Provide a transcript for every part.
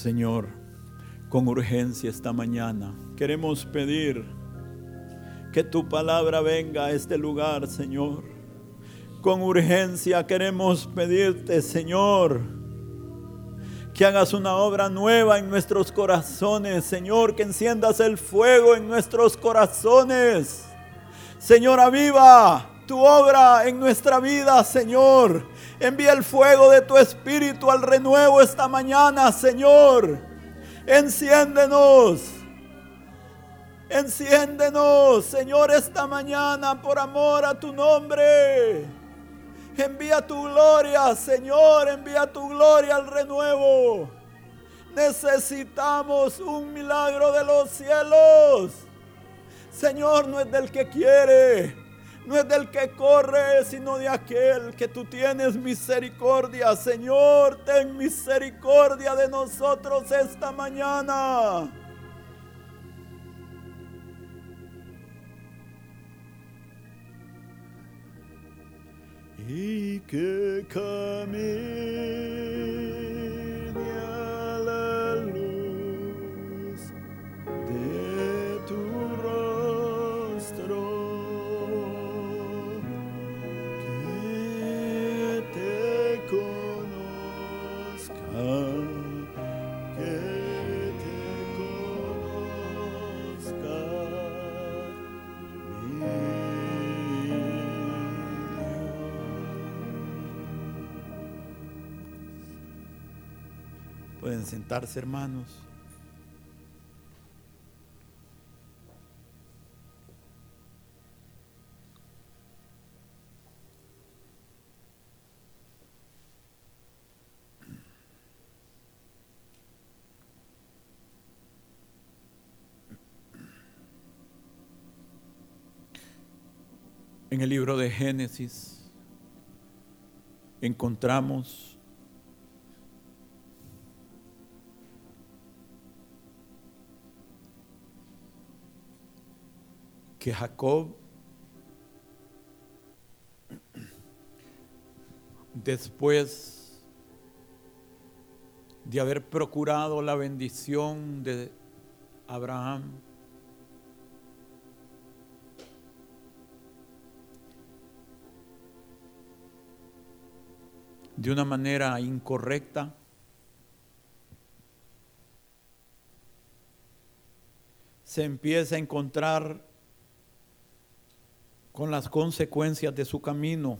Señor, con urgencia esta mañana queremos pedir que tu palabra venga a este lugar, Señor. Con urgencia queremos pedirte, Señor, que hagas una obra nueva en nuestros corazones, Señor, que enciendas el fuego en nuestros corazones. Señor, aviva tu obra en nuestra vida, Señor. Envía el fuego de tu espíritu al renuevo esta mañana, Señor. Enciéndenos. Enciéndenos, Señor, esta mañana por amor a tu nombre. Envía tu gloria, Señor, envía tu gloria al renuevo. Necesitamos un milagro de los cielos. Señor, no es del que quiere, no es del que corre, sino de aquel que tú tienes misericordia. Señor, ten misericordia de nosotros esta mañana. Y que camine Sentarse, hermanos. En el libro de Génesis encontramos que Jacob, después de haber procurado la bendición de Abraham, de una manera incorrecta, se empieza a encontrar con las consecuencias de su camino.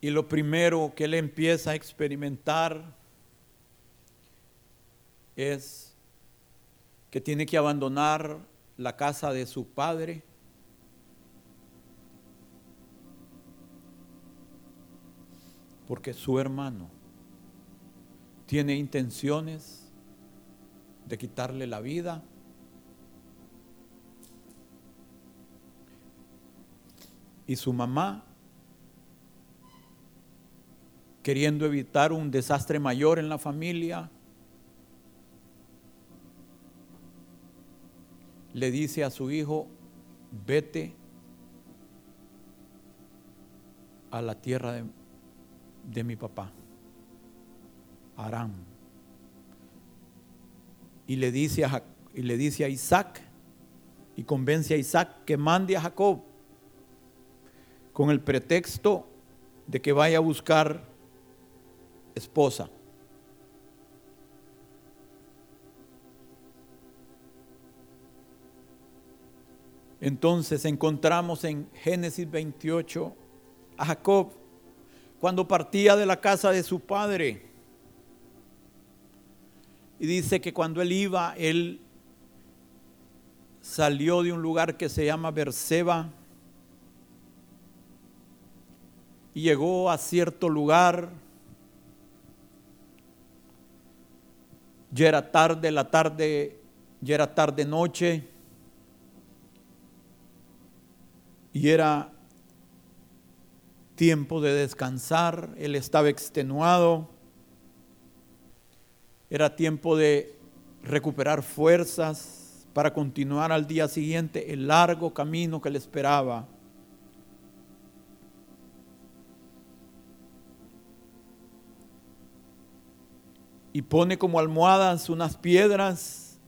Y lo primero que él empieza a experimentar es que tiene que abandonar la casa de su padre. Porque su hermano tiene intenciones de quitarle la vida. Y su mamá, queriendo evitar un desastre mayor en la familia, le dice a su hijo, vete a la tierra de, mi papá. Aram. Y le dice a, y le dice a Isaac y convence a Isaac que mande a Jacob con el pretexto de que vaya a buscar esposa. Entonces encontramos en Génesis 28 a Jacob cuando partía de la casa de su padre y dice que cuando él iba, él salió de un lugar que se llama Berseba y llegó a cierto lugar. Ya era tarde, la tarde, ya era tarde noche. Y era tiempo de descansar. Él estaba extenuado. Era tiempo de recuperar fuerzas para continuar al día siguiente el largo camino que le esperaba. Y pone como almohadas unas piedras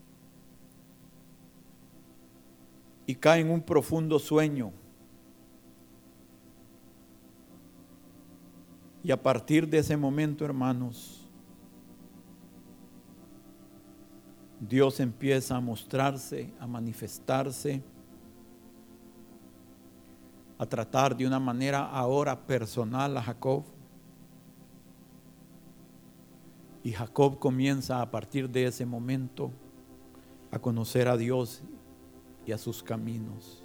y cae en un profundo sueño. Y a partir de ese momento, hermanos, Dios empieza a mostrarse, a manifestarse, a tratar de una manera ahora personal a Jacob. Y Jacob comienza a partir de ese momento a conocer a Dios y a sus caminos.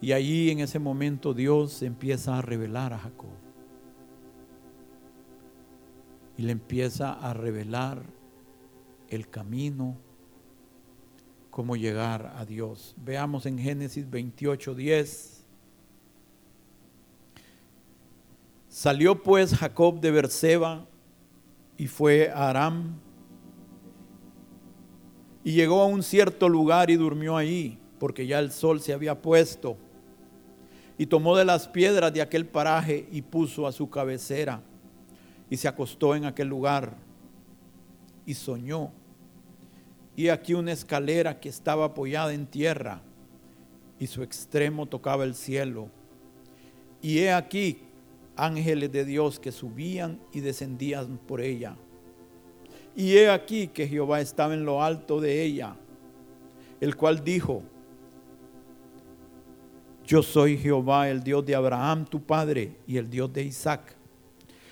Y ahí en ese momento Dios empieza a revelar a Jacob. Y le empieza a revelar el camino, cómo llegar a Dios. Veamos en Génesis 28, 10. Salió pues Jacob de Berseba y fue a Aram y llegó a un cierto lugar y durmió ahí, porque ya el sol se había puesto y tomó de las piedras de aquel paraje y puso a su cabecera y se acostó en aquel lugar y soñó. Y aquí una escalera que estaba apoyada en tierra y su extremo tocaba el cielo. Y he aquí ángeles de Dios que subían y descendían por ella. Y he aquí que Jehová estaba en lo alto de ella, el cual dijo, yo soy Jehová, el Dios de Abraham, tu padre, y el Dios de Isaac.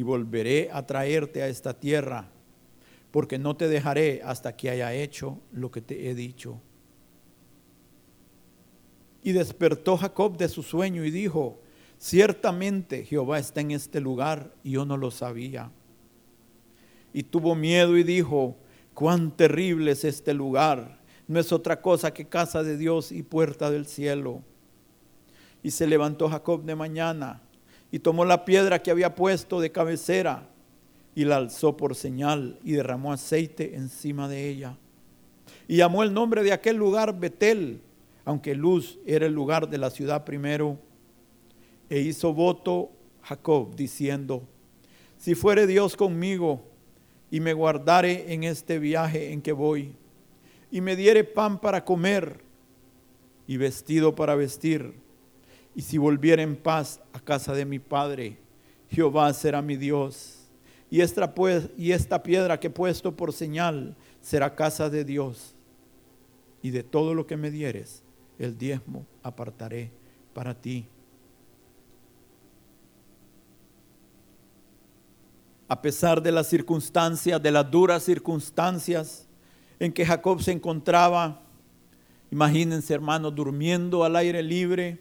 y volveré a traerte a esta tierra, porque no te dejaré hasta que haya hecho lo que te he dicho. Y despertó Jacob de su sueño y dijo, ciertamente Jehová está en este lugar y yo no lo sabía. Y tuvo miedo y dijo, cuán terrible es este lugar, no es otra cosa que casa de Dios y puerta del cielo. Y se levantó Jacob de mañana y tomó la piedra que había puesto de cabecera y la alzó por señal y derramó aceite encima de ella. Y llamó el nombre de aquel lugar Betel, aunque Luz era el lugar de la ciudad primero. E hizo voto Jacob diciendo, si fuere Dios conmigo y me guardare en este viaje en que voy, y me diere pan para comer y vestido para vestir, y si volviera en paz a casa de mi padre, Jehová será mi Dios. Y esta, y esta piedra que he puesto por señal será casa de Dios. Y de todo lo que me dieres, el diezmo apartaré para ti. A pesar de las circunstancias, de las duras circunstancias en que Jacob se encontraba, imagínense hermanos, durmiendo al aire libre,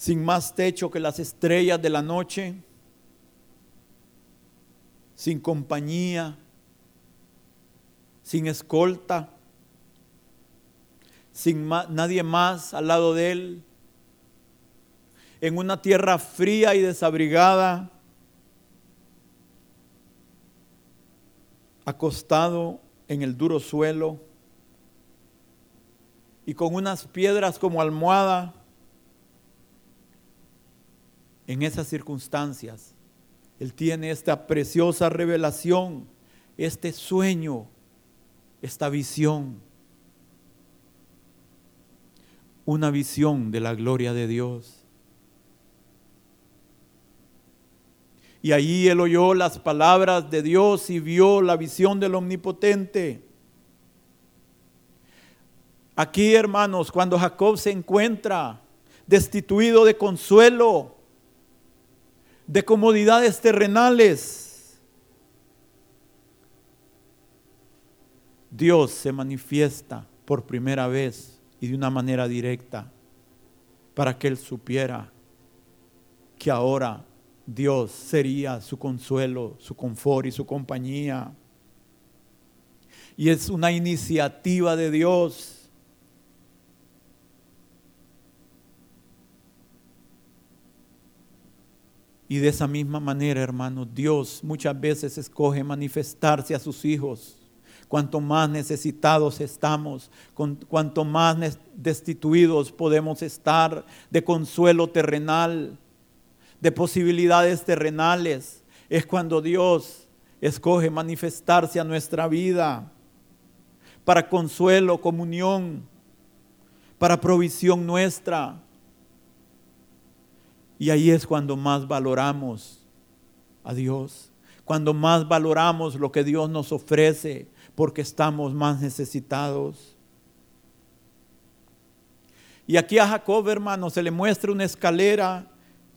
sin más techo que las estrellas de la noche, sin compañía, sin escolta, sin nadie más al lado de él, en una tierra fría y desabrigada, acostado en el duro suelo y con unas piedras como almohada en esas circunstancias, Él tiene esta preciosa revelación, este sueño, esta visión. Una visión de la gloria de Dios. Y allí él oyó las palabras de Dios y vio la visión del Omnipotente. Aquí, hermanos, cuando Jacob se encuentra destituido de consuelo, de comodidades terrenales. Dios se manifiesta por primera vez y de una manera directa para que él supiera que ahora Dios sería su consuelo, su confort y su compañía. Y es una iniciativa de Dios. Y de esa misma manera, hermanos, Dios muchas veces escoge manifestarse a sus hijos. Cuanto más necesitados estamos, cuanto más destituidos podemos estar de consuelo terrenal, de posibilidades terrenales, es cuando Dios escoge manifestarse a nuestra vida para consuelo, comunión, para provisión nuestra. Y ahí es cuando más valoramos a Dios, cuando más valoramos lo que Dios nos ofrece, porque estamos más necesitados. Y aquí a Jacob, hermano, se le muestra una escalera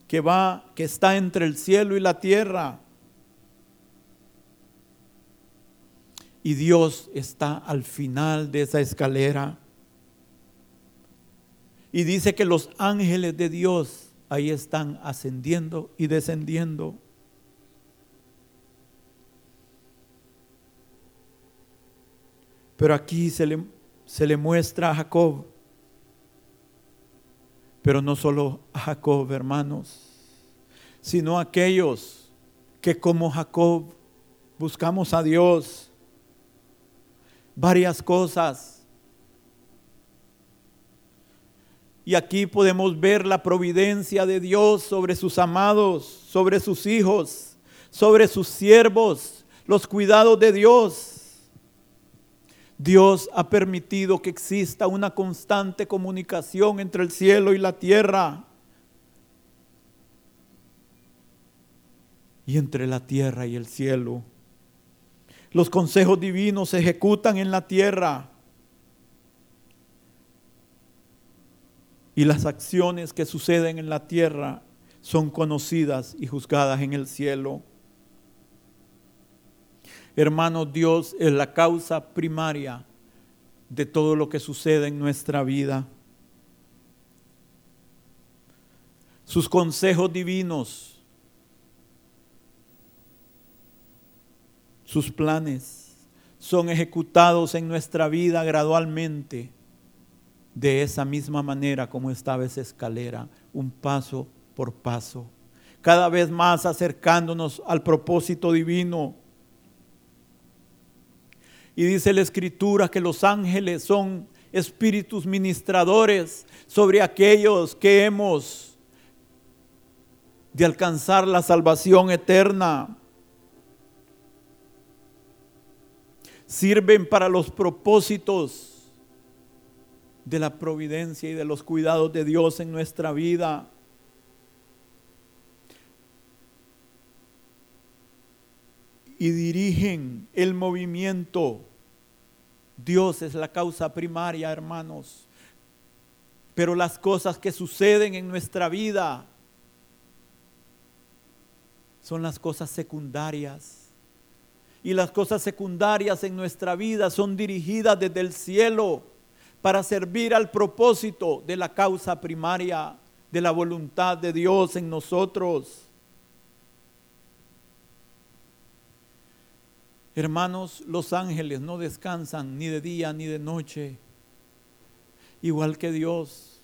que va, que está entre el cielo y la tierra. Y Dios está al final de esa escalera. Y dice que los ángeles de Dios ahí están ascendiendo y descendiendo. Pero aquí se le, se le muestra a Jacob pero no solo a Jacob, hermanos, sino a aquellos que como Jacob buscamos a Dios. Varias cosas. Y aquí podemos ver la providencia de Dios sobre sus amados, sobre sus hijos, sobre sus siervos, los cuidados de Dios. Dios ha permitido que exista una constante comunicación entre el cielo y la tierra. Y entre la tierra y el cielo. Los consejos divinos se ejecutan en la tierra. Y las acciones que suceden en la tierra son conocidas y juzgadas en el cielo. Hermanos, Dios es la causa primaria de todo lo que sucede en nuestra vida. Sus consejos divinos, sus planes son ejecutados en nuestra vida gradualmente de esa misma manera como estaba esa escalera, un paso por paso, cada vez más acercándonos al propósito divino y dice la escritura que los ángeles son espíritus ministradores sobre aquellos que hemos de alcanzar la salvación eterna. Sirven para los propósitos de la providencia y de los cuidados de Dios en nuestra vida. y dirigen el movimiento. Dios es la causa primaria, hermanos. Pero las cosas que suceden en nuestra vida son las cosas secundarias. Y las cosas secundarias en nuestra vida son dirigidas desde el cielo para servir al propósito de la causa primaria, de la voluntad de Dios en nosotros. Hermanos, los ángeles no descansan ni de día ni de noche, igual que Dios,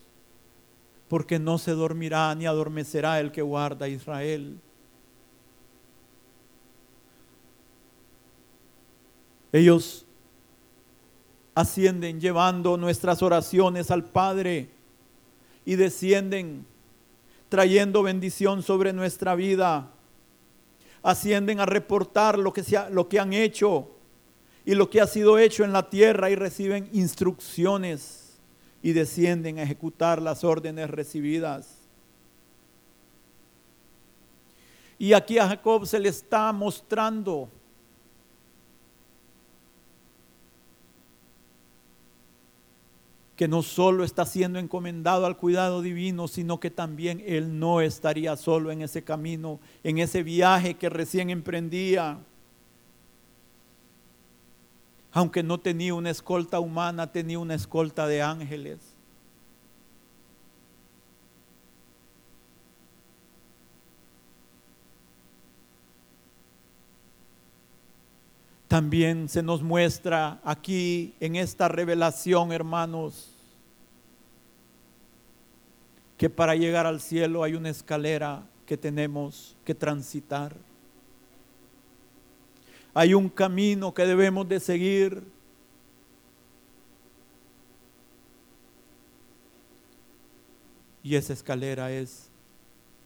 porque no se dormirá ni adormecerá el que guarda a Israel. Ellos ascienden llevando nuestras oraciones al Padre y descienden trayendo bendición sobre nuestra vida ascienden a reportar lo que, lo que han hecho y lo que ha sido hecho en la tierra y reciben instrucciones y descienden a ejecutar las órdenes recibidas. Y aquí a Jacob se le está mostrando que no solo está siendo encomendado al cuidado divino, sino que también él no estaría solo en ese camino, en ese viaje que recién emprendía. Aunque no tenía una escolta humana, tenía una escolta de ángeles. También se nos muestra aquí en esta revelación, hermanos, que para llegar al cielo hay una escalera que tenemos que transitar. Hay un camino que debemos de seguir. Y esa escalera es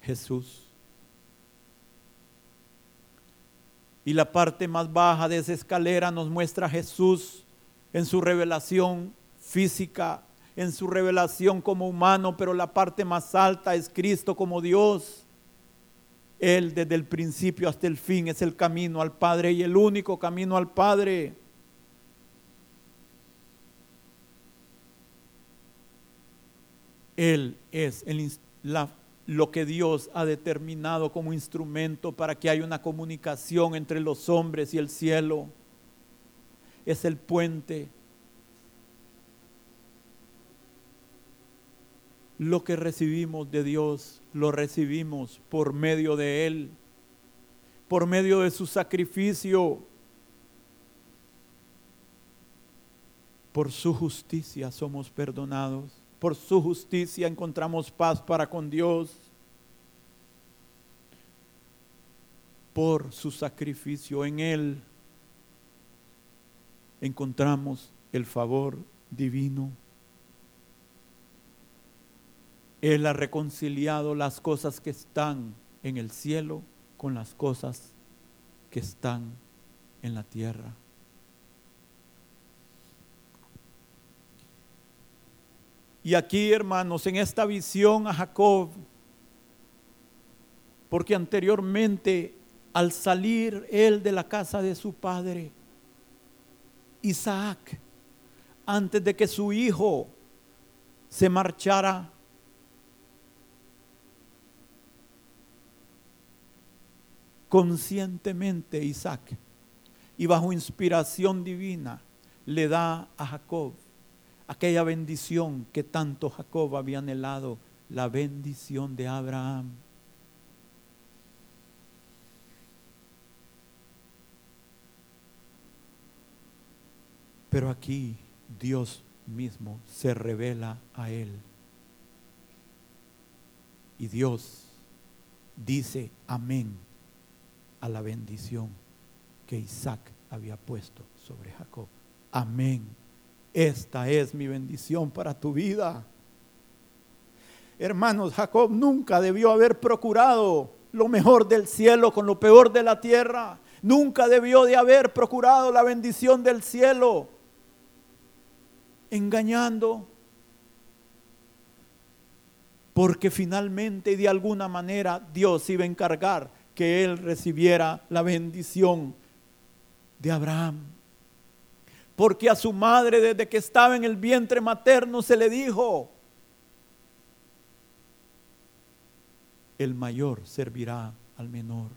Jesús. Y la parte más baja de esa escalera nos muestra a Jesús en su revelación física, en su revelación como humano, pero la parte más alta es Cristo como Dios. Él desde el principio hasta el fin es el camino al Padre y el único camino al Padre. Él es el, la lo que Dios ha determinado como instrumento para que haya una comunicación entre los hombres y el cielo. Es el puente. Lo que recibimos de Dios, lo recibimos por medio de Él, por medio de su sacrificio, por su justicia somos perdonados por su justicia encontramos paz para con Dios. Por su sacrificio en Él encontramos el favor divino. Él ha reconciliado las cosas que están en el cielo con las cosas que están en la tierra. Y aquí, hermanos, en esta visión a Jacob, porque anteriormente al salir él de la casa de su padre, Isaac, antes de que su hijo se marchara, conscientemente Isaac y bajo inspiración divina le da a Jacob aquella bendición que tanto Jacob había anhelado, la bendición de Abraham. Pero aquí Dios mismo se revela a él. Y Dios dice amén a la bendición que Isaac había puesto sobre Jacob. Amén esta es mi bendición para tu vida. Hermanos, Jacob nunca debió haber procurado lo mejor del cielo con lo peor de la tierra. Nunca debió de haber procurado la bendición del cielo engañando. Porque finalmente y de alguna manera Dios iba a encargar que él recibiera la bendición de Abraham. Porque a su madre desde que estaba en el vientre materno se le dijo, el mayor servirá al menor.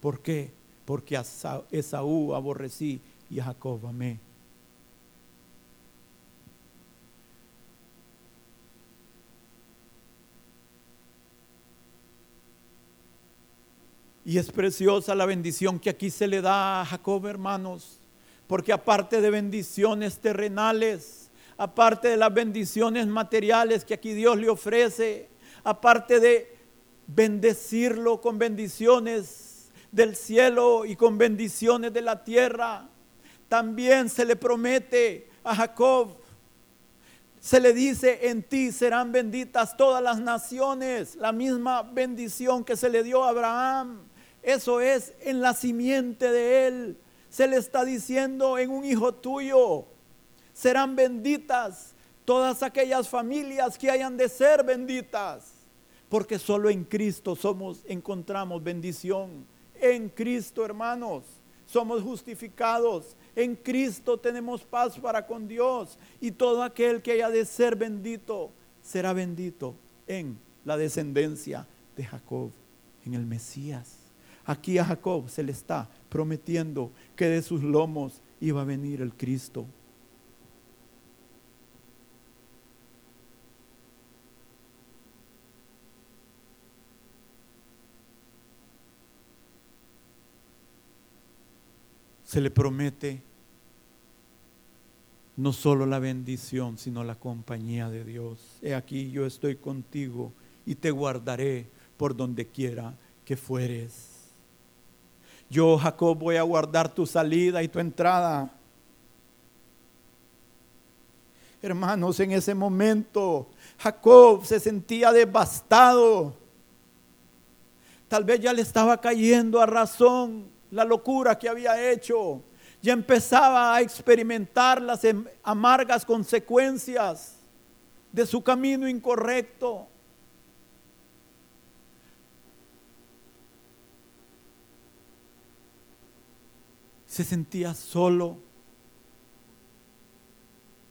¿Por qué? Porque a Esaú aborrecí y a Jacob amé. Y es preciosa la bendición que aquí se le da a Jacob, hermanos. Porque aparte de bendiciones terrenales, aparte de las bendiciones materiales que aquí Dios le ofrece, aparte de bendecirlo con bendiciones del cielo y con bendiciones de la tierra, también se le promete a Jacob, se le dice, en ti serán benditas todas las naciones, la misma bendición que se le dio a Abraham. Eso es en la simiente de él se le está diciendo en un hijo tuyo. Serán benditas todas aquellas familias que hayan de ser benditas. Porque solo en Cristo somos, encontramos bendición. En Cristo, hermanos, somos justificados. En Cristo tenemos paz para con Dios. Y todo aquel que haya de ser bendito será bendito en la descendencia de Jacob, en el Mesías. Aquí a Jacob se le está prometiendo que de sus lomos iba a venir el Cristo. se le promete no solo la bendición, sino la compañía de Dios. He aquí yo estoy contigo y te guardaré por donde quiera que fueres. Yo, Jacob, voy a guardar tu salida y tu entrada. Hermanos, en ese momento Jacob se sentía devastado. Tal vez ya le estaba cayendo a razón la locura que había hecho ya empezaba a experimentar las em, amargas consecuencias de su camino incorrecto. Se sentía solo.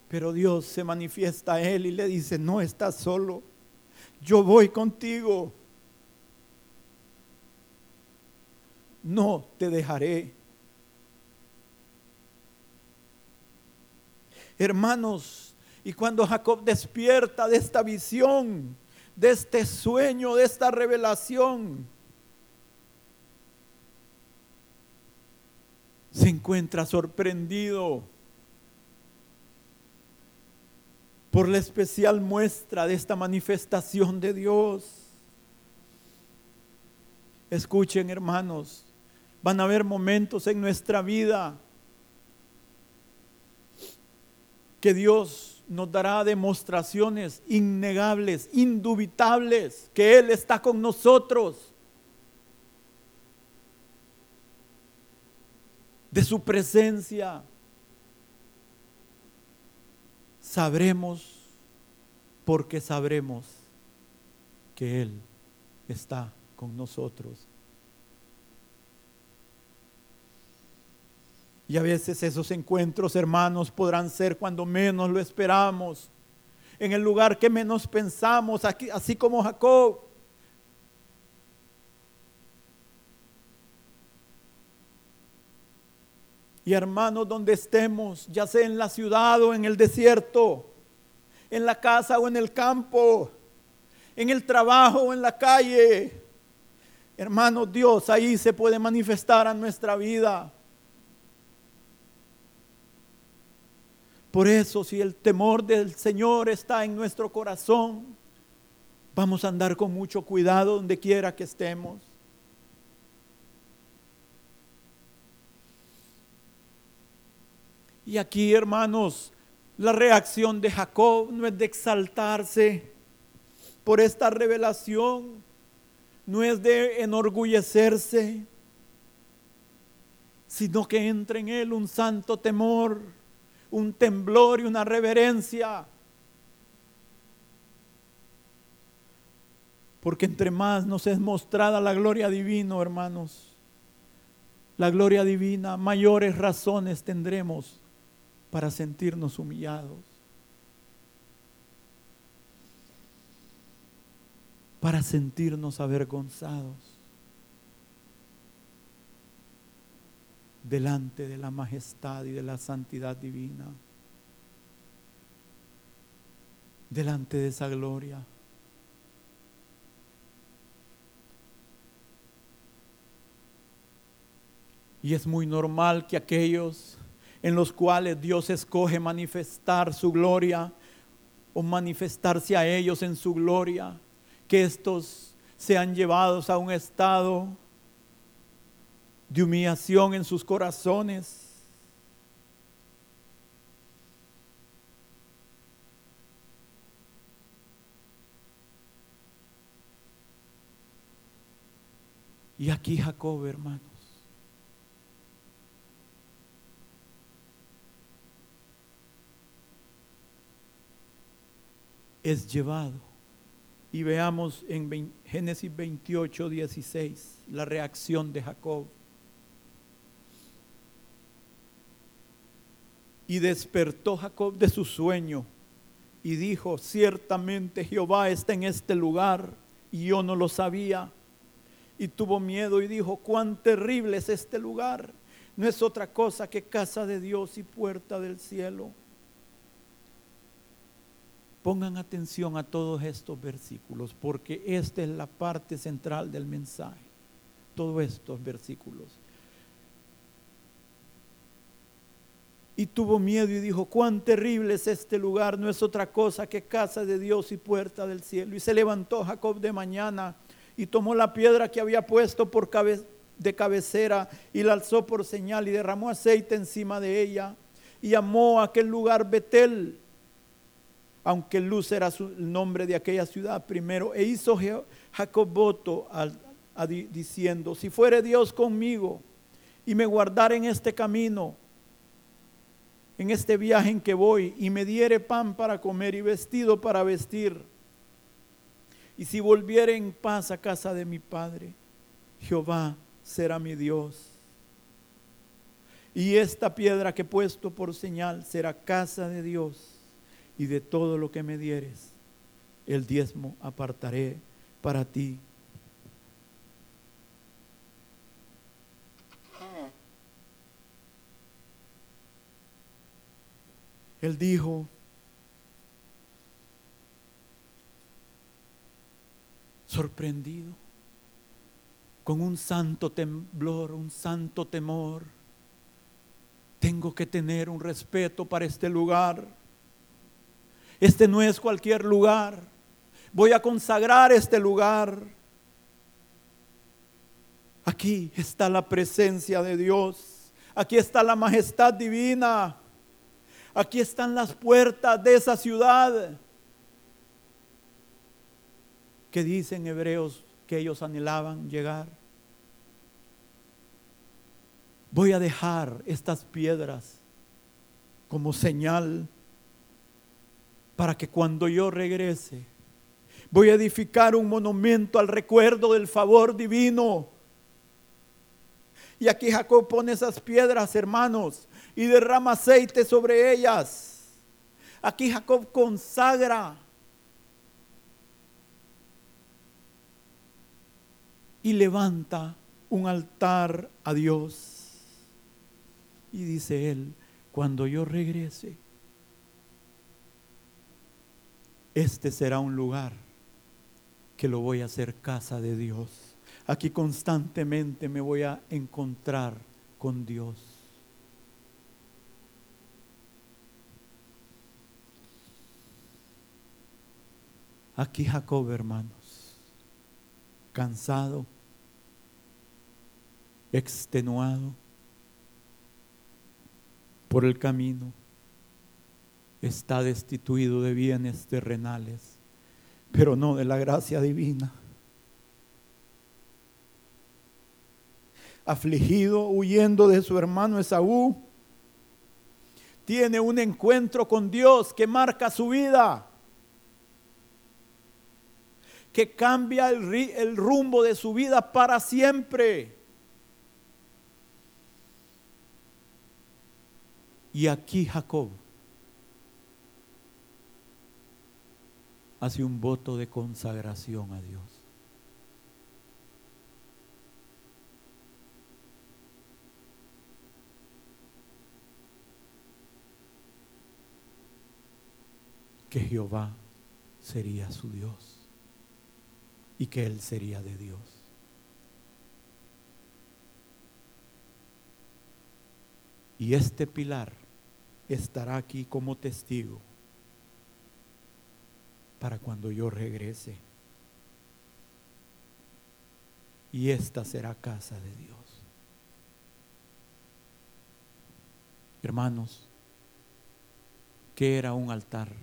Pero Dios se manifiesta a él y le dice, no estás solo, yo voy contigo. No te dejaré. Hermanos, y cuando Jacob despierta de esta visión, de este sueño, de esta revelación, se encuentra sorprendido por la especial muestra de esta manifestación de Dios. Escuchen hermanos, van a haber momentos en nuestra vida que Dios nos dará demostraciones innegables, indubitables, que Él está con nosotros. De su presencia. Sabremos porque sabremos que Él está con nosotros. Y a veces esos encuentros, hermanos, podrán ser cuando menos lo esperamos, en el lugar que menos pensamos, así como Jacob. Y hermanos, donde estemos, ya sea en la ciudad o en el desierto, en la casa o en el campo, en el trabajo o en la calle, hermanos, Dios ahí se puede manifestar a nuestra vida. Por eso, si el temor del Señor está en nuestro corazón, vamos a andar con mucho cuidado donde quiera que estemos. Y aquí, hermanos, la reacción de Jacob no es de exaltarse por esta revelación, no es de enorgullecerse, sino que entra en él un santo temor un temblor y una reverencia. Porque entre más nos es mostrada la gloria divina, hermanos, la gloria divina, mayores razones tendremos para sentirnos humillados. Para sentirnos avergonzados. delante de la majestad y de la santidad divina, delante de esa gloria. Y es muy normal que aquellos en los cuales Dios escoge manifestar su gloria o manifestarse a ellos en su gloria, que estos sean llevados a un estado de humillación en sus corazones. Y aquí Jacob, hermanos, es llevado. Y veamos en Génesis 28, 16 la reacción de Jacob. Y despertó Jacob de su sueño y dijo, ciertamente Jehová está en este lugar y yo no lo sabía. Y tuvo miedo y dijo, cuán terrible es este lugar. No es otra cosa que casa de Dios y puerta del cielo. Pongan atención a todos estos versículos porque esta es la parte central del mensaje. Todos estos versículos. y tuvo miedo y dijo, cuán terrible es este lugar, no es otra cosa que casa de Dios y puerta del cielo. Y se levantó Jacob de mañana y tomó la piedra que había puesto por de cabecera y la alzó por señal y derramó aceite encima de ella y llamó a aquel lugar Betel, aunque Luz era el nombre de aquella ciudad primero, e hizo Jacob voto diciendo, si fuere Dios conmigo y me guardara en este camino, en este viaje en que voy y me diere pan para comer y vestido para vestir. Y si volviere en paz a casa de mi padre, Jehová será mi Dios. Y esta piedra que he puesto por señal será casa de Dios. Y de todo lo que me dieres, el diezmo apartaré para ti Él dijo, sorprendido, con un santo temblor, un santo temor, tengo que tener un respeto para este lugar. Este no es cualquier lugar. Voy a consagrar este lugar. Aquí está la presencia de Dios. Aquí está la majestad divina. Aquí están las puertas de esa ciudad que dicen hebreos que ellos anhelaban llegar. Voy a dejar estas piedras como señal para que cuando yo regrese, voy a edificar un monumento al recuerdo del favor divino. Y aquí Jacob pone esas piedras, hermanos, y derrama aceite sobre ellas. Aquí Jacob consagra y levanta un altar a Dios. Y dice él, cuando yo regrese, este será un lugar que lo voy a hacer casa de Dios. Aquí constantemente me voy a encontrar con Dios. Aquí Jacob, hermanos, cansado, extenuado por el camino, está destituido de bienes terrenales, pero no de la gracia divina. Afligido, huyendo de su hermano Esaú, tiene un encuentro con Dios que marca su vida que cambia el, rumbo de su vida para siempre. Y aquí Jacob hace un voto de consagración a Dios. Que Jehová sería su Dios y que Él sería de Dios. Y este pilar estará aquí como testigo para cuando yo regrese. Y esta será casa de Dios. Hermanos, ¿qué era un altar?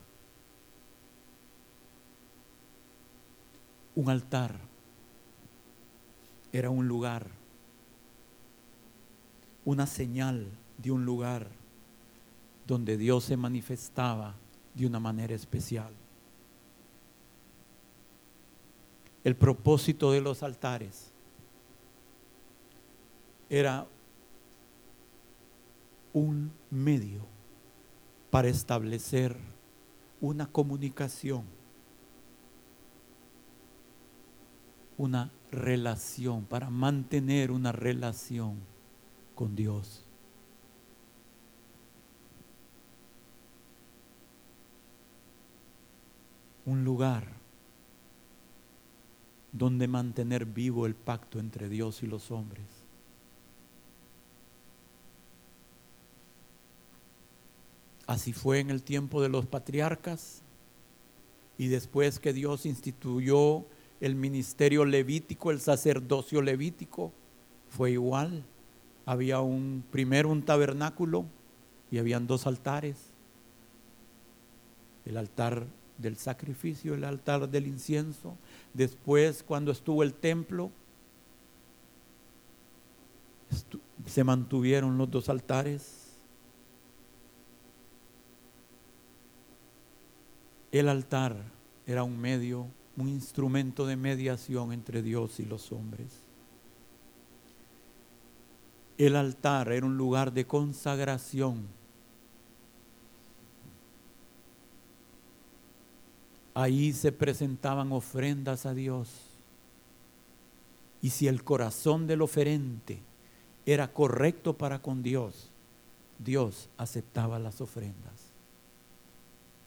Un altar era un lugar, una señal de un lugar donde Dios se manifestaba de una manera especial. El propósito de los altares era un medio para establecer una comunicación una relación, para mantener una relación con Dios. Un lugar donde mantener vivo el pacto entre Dios y los hombres. Así fue en el tiempo de los patriarcas y después que Dios instituyó el ministerio levítico, el sacerdocio levítico, fue igual. Había un primero un tabernáculo y habían dos altares. El altar del sacrificio, el altar del incienso. Después, cuando estuvo el templo, se mantuvieron los dos altares. El altar era un medio, un instrumento de mediación entre Dios y los hombres. El altar era un lugar de consagración. Ahí se presentaban ofrendas a Dios. Y si el corazón del oferente era correcto para con Dios, Dios aceptaba las ofrendas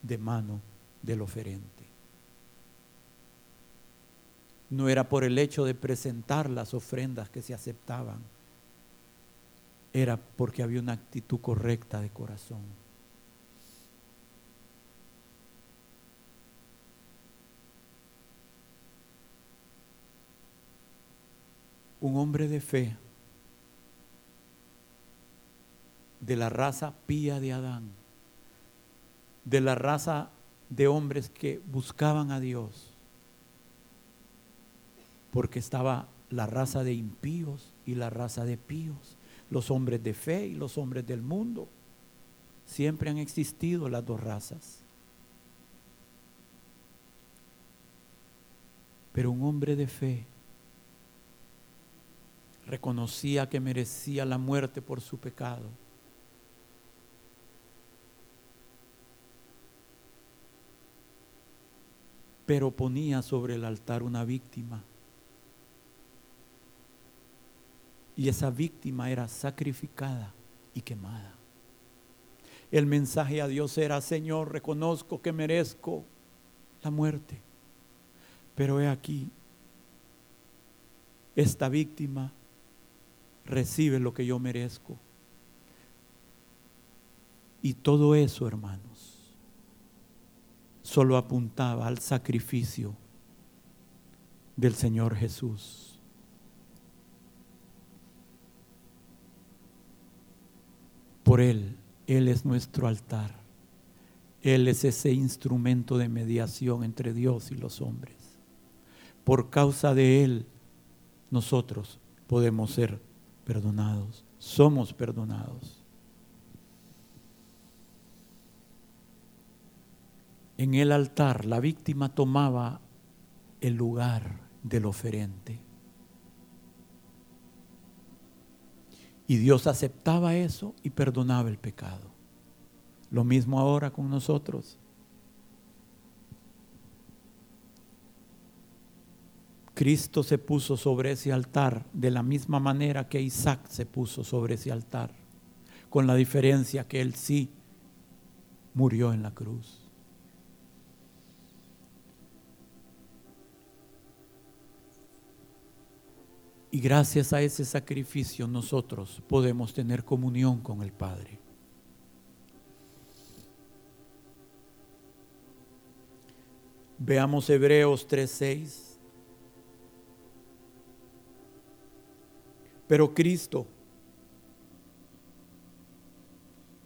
de mano del oferente. No era por el hecho de presentar las ofrendas que se aceptaban, era porque había una actitud correcta de corazón. Un hombre de fe de la raza pía de Adán, de la raza de hombres que buscaban a Dios, porque estaba la raza de impíos y la raza de píos, los hombres de fe y los hombres del mundo. Siempre han existido las dos razas. Pero un hombre de fe reconocía que merecía la muerte por su pecado pero ponía sobre el altar una víctima. Y esa víctima era sacrificada y quemada. El mensaje a Dios era, Señor, reconozco que merezco la muerte, pero he aquí, esta víctima recibe lo que yo merezco. Y todo eso, hermanos, solo apuntaba al sacrificio del Señor Jesús. Por Él, Él es nuestro altar. Él es ese instrumento de mediación entre Dios y los hombres. Por causa de Él, nosotros podemos ser perdonados, somos perdonados. En el altar la víctima tomaba el lugar del oferente. Y Dios aceptaba eso y perdonaba el pecado. Lo mismo ahora con nosotros. Cristo se puso sobre ese altar de la misma manera que Isaac se puso sobre ese altar, con la diferencia que él sí murió en la cruz. Y gracias a ese sacrificio nosotros podemos tener comunión con el Padre. Veamos Hebreos 3:6. Pero Cristo,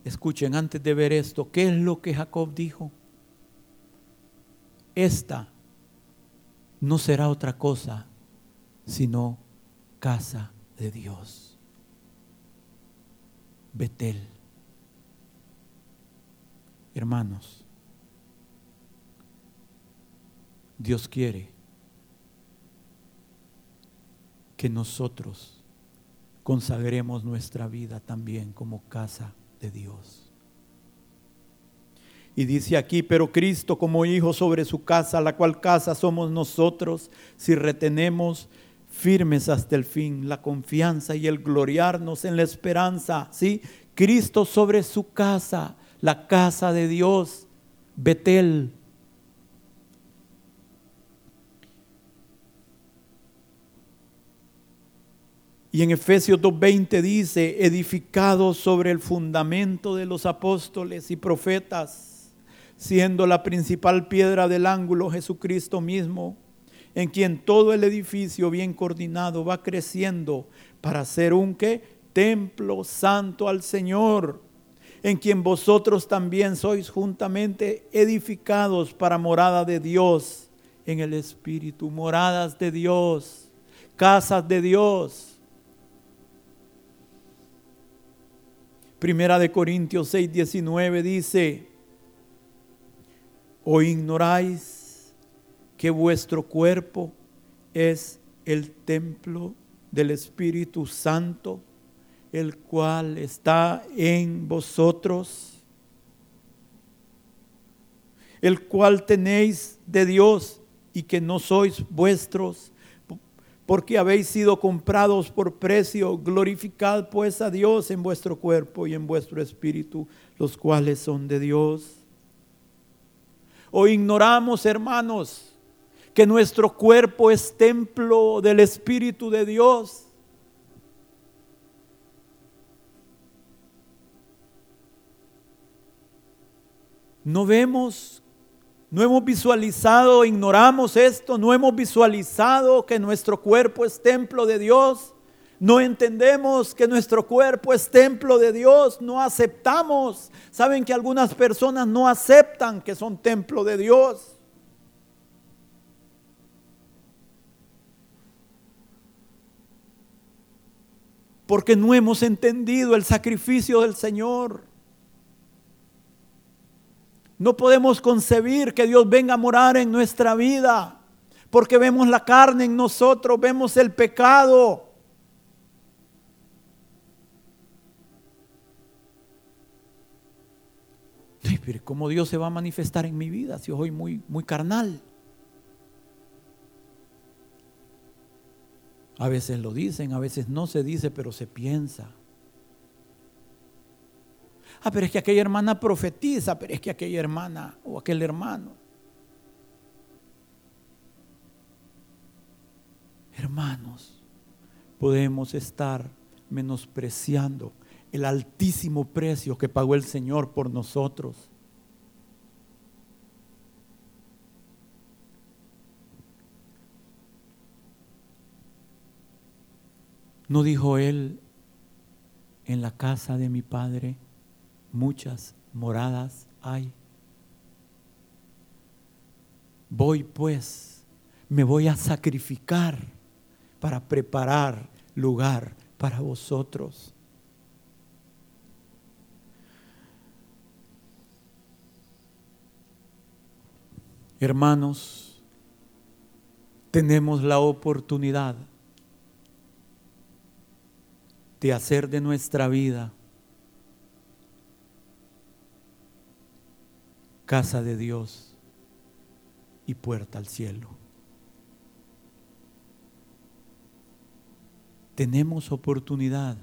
escuchen antes de ver esto, ¿qué es lo que Jacob dijo? Esta no será otra cosa sino casa de Dios. Betel. Hermanos, Dios quiere que nosotros consagremos nuestra vida también como casa de Dios. Y dice aquí, pero Cristo como hijo sobre su casa, la cual casa somos nosotros, si retenemos firmes hasta el fin, la confianza y el gloriarnos en la esperanza, ¿sí? Cristo sobre su casa, la casa de Dios, Betel. Y en Efesios 2.20 dice, edificado sobre el fundamento de los apóstoles y profetas, siendo la principal piedra del ángulo Jesucristo mismo, en quien todo el edificio bien coordinado va creciendo para ser un templo santo al Señor, en quien vosotros también sois juntamente edificados para morada de Dios en el Espíritu, moradas de Dios, casas de Dios Primera de Corintios 6, 19 dice, o ignoráis que vuestro cuerpo es el templo del Espíritu Santo, el cual está en vosotros, el cual tenéis de Dios y que no sois vuestros, porque habéis sido comprados por precio. Glorificad pues a Dios en vuestro cuerpo y en vuestro espíritu, los cuales son de Dios. O ignoramos, hermanos, que nuestro cuerpo es templo del Espíritu de Dios. No vemos no hemos visualizado, ignoramos esto, no hemos visualizado que nuestro cuerpo es templo de Dios. No entendemos que nuestro cuerpo es templo de Dios, no aceptamos. Saben que algunas personas no aceptan que son templo de Dios. Porque no hemos entendido el sacrificio del Señor. No podemos concebir que Dios venga a morar en nuestra vida, porque vemos la carne en nosotros, vemos el pecado. ¿cómo Dios se va a manifestar en mi vida si yo soy muy, muy carnal? A veces lo dicen, a veces no se dice, pero se piensa. Ah, pero es que aquella hermana profetiza, pero es que aquella hermana o aquel hermano. Hermanos, podemos estar menospreciando el altísimo precio que pagó el Señor por nosotros. ¿No dijo él en la casa de mi padre? Muchas moradas hay. Voy pues, me voy a sacrificar para preparar lugar para vosotros. Hermanos, tenemos la oportunidad de hacer de nuestra vida casa de Dios y puerta al cielo. Tenemos oportunidad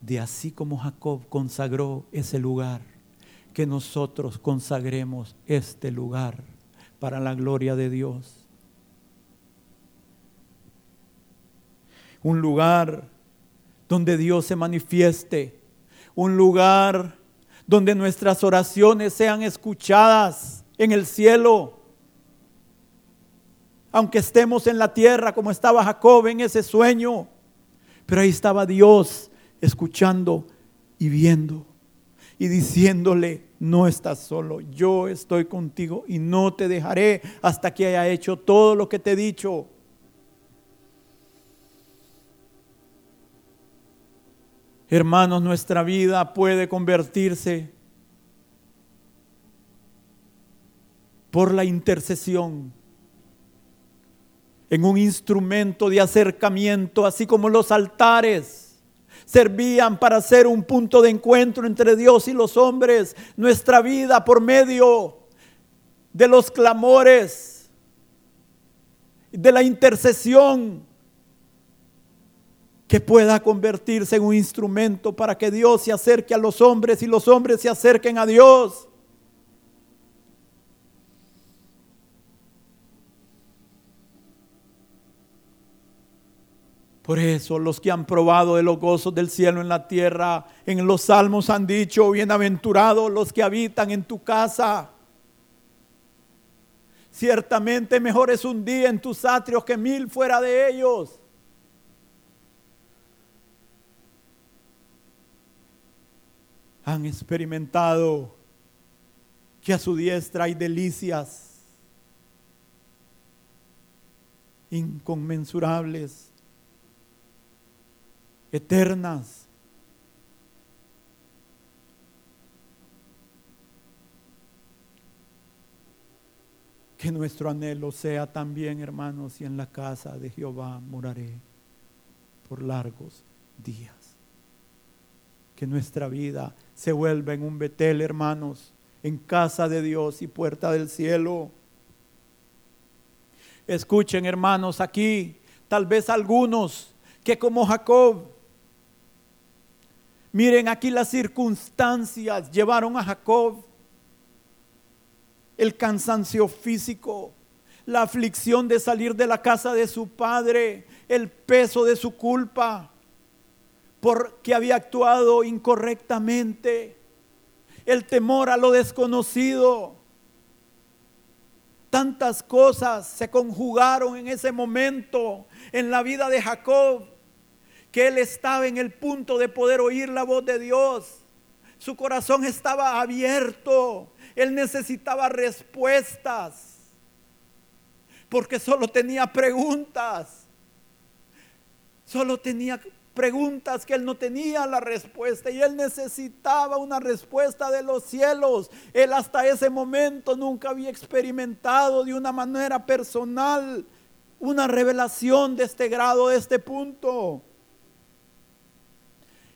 de así como Jacob consagró ese lugar, que nosotros consagremos este lugar para la gloria de Dios. Un lugar donde Dios se manifieste, un lugar donde nuestras oraciones sean escuchadas en el cielo. Aunque estemos en la tierra como estaba Jacob en ese sueño, pero ahí estaba Dios escuchando y viendo y diciéndole, no estás solo, yo estoy contigo y no te dejaré hasta que haya hecho todo lo que te he dicho. Hermanos, nuestra vida puede convertirse por la intercesión en un instrumento de acercamiento, así como los altares servían para ser un punto de encuentro entre Dios y los hombres. Nuestra vida por medio de los clamores, de la intercesión, que pueda convertirse en un instrumento para que Dios se acerque a los hombres y los hombres se acerquen a Dios. Por eso los que han probado de los gozos del cielo en la tierra, en los salmos han dicho, bienaventurados los que habitan en tu casa. Ciertamente mejor es un día en tus atrios que mil fuera de ellos. Han experimentado que a su diestra hay delicias inconmensurables, eternas. Que nuestro anhelo sea también, hermanos, y en la casa de Jehová moraré por largos días. Que nuestra vida se vuelva en un Betel, hermanos, en casa de Dios y puerta del cielo. Escuchen, hermanos, aquí, tal vez algunos que como Jacob, miren aquí las circunstancias llevaron a Jacob el cansancio físico, la aflicción de salir de la casa de su padre, el peso de su culpa, porque había actuado incorrectamente, el temor a lo desconocido. Tantas cosas se conjugaron en ese momento en la vida de Jacob, que él estaba en el punto de poder oír la voz de Dios. Su corazón estaba abierto, él necesitaba respuestas, porque solo tenía preguntas, solo tenía preguntas que él no tenía la respuesta y él necesitaba una respuesta de los cielos. Él hasta ese momento nunca había experimentado de una manera personal una revelación de este grado, de este punto.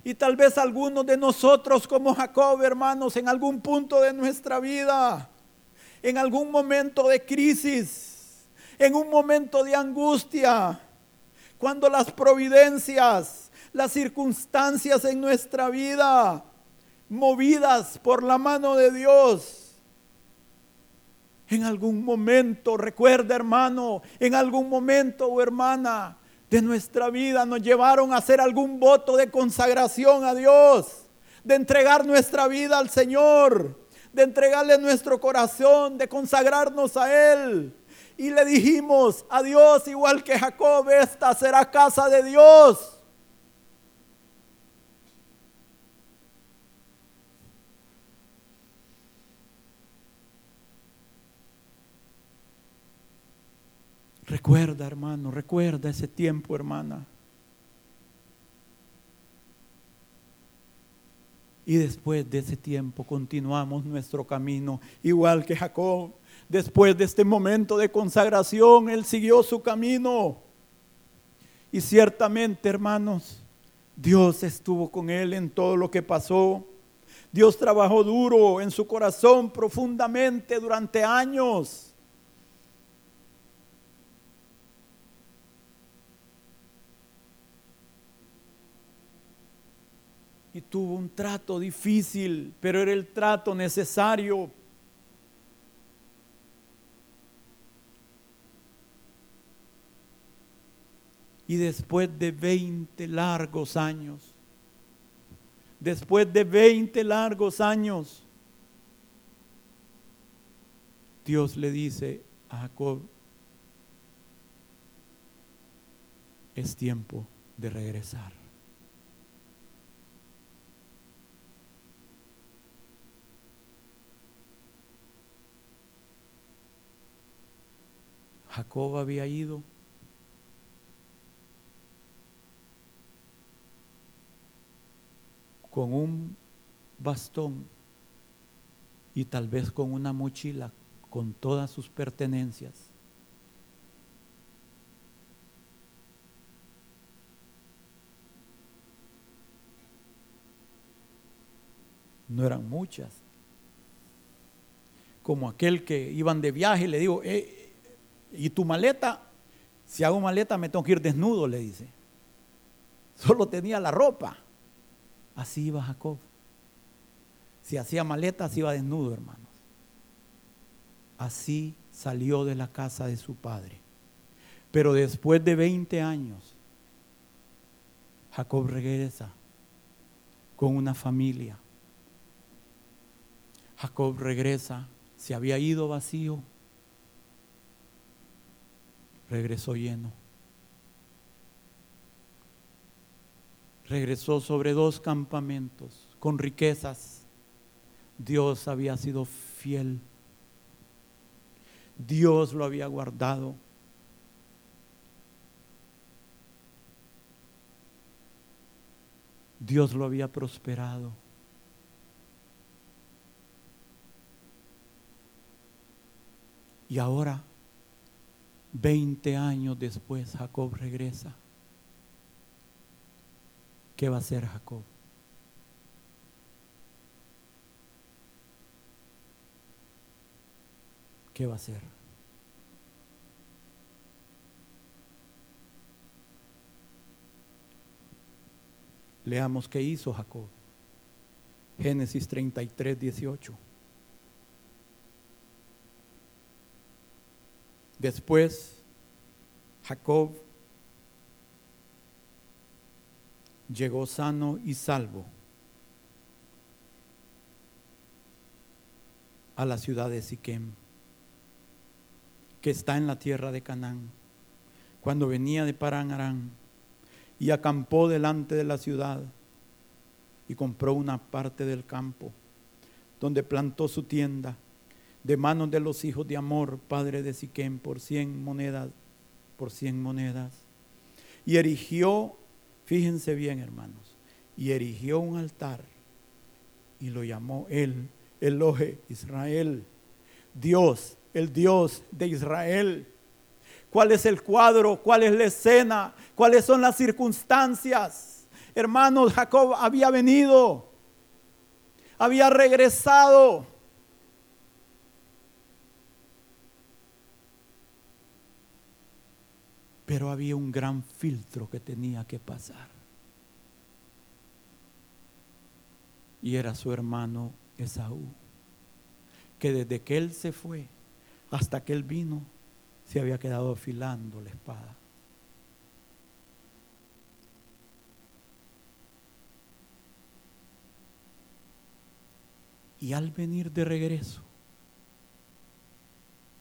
Y tal vez algunos de nosotros como Jacob, hermanos, en algún punto de nuestra vida, en algún momento de crisis, en un momento de angustia, cuando las providencias, las circunstancias en nuestra vida, movidas por la mano de Dios, en algún momento, recuerda hermano, en algún momento o hermana, de nuestra vida nos llevaron a hacer algún voto de consagración a Dios, de entregar nuestra vida al Señor, de entregarle nuestro corazón, de consagrarnos a Él. Y le dijimos a Dios, igual que Jacob, esta será casa de Dios. Recuerda, hermano, recuerda ese tiempo, hermana. Y después de ese tiempo continuamos nuestro camino, igual que Jacob. Después de este momento de consagración, él siguió su camino. Y ciertamente, hermanos, Dios estuvo con él en todo lo que pasó. Dios trabajó duro en su corazón profundamente durante años. Y tuvo un trato difícil, pero era el trato necesario. Y después de 20 largos años, después de 20 largos años, Dios le dice a Jacob, es tiempo de regresar. Jacob había ido con un bastón y tal vez con una mochila con todas sus pertenencias. No eran muchas. Como aquel que iban de viaje, le digo, eh, y tu maleta, si hago maleta me tengo que ir desnudo, le dice. Solo tenía la ropa. Así iba Jacob. Si hacía maletas, iba desnudo, hermanos. Así salió de la casa de su padre. Pero después de 20 años, Jacob regresa con una familia. Jacob regresa, se había ido vacío, regresó lleno. Regresó sobre dos campamentos con riquezas. Dios había sido fiel. Dios lo había guardado. Dios lo había prosperado. Y ahora, 20 años después, Jacob regresa. ¿Qué va a hacer Jacob? ¿Qué va a hacer? Leamos qué hizo Jacob. Génesis 33, 18. Después, Jacob llegó sano y salvo a la ciudad de Siquem, que está en la tierra de Canaán. Cuando venía de Parán Arán, y acampó delante de la ciudad y compró una parte del campo donde plantó su tienda de manos de los hijos de Amor, padre de Siquem, por cien monedas, por cien monedas. Y erigió, fíjense bien hermanos, y erigió un altar y lo llamó él, Elohe Israel, Dios, el Dios de Israel cuál es el cuadro, cuál es la escena, cuáles son las circunstancias. Hermanos, Jacob había venido, había regresado. Pero había un gran filtro que tenía que pasar. Y era su hermano Esaú, que desde que él se fue hasta que él vino, se había quedado afilando la espada. Y al venir de regreso,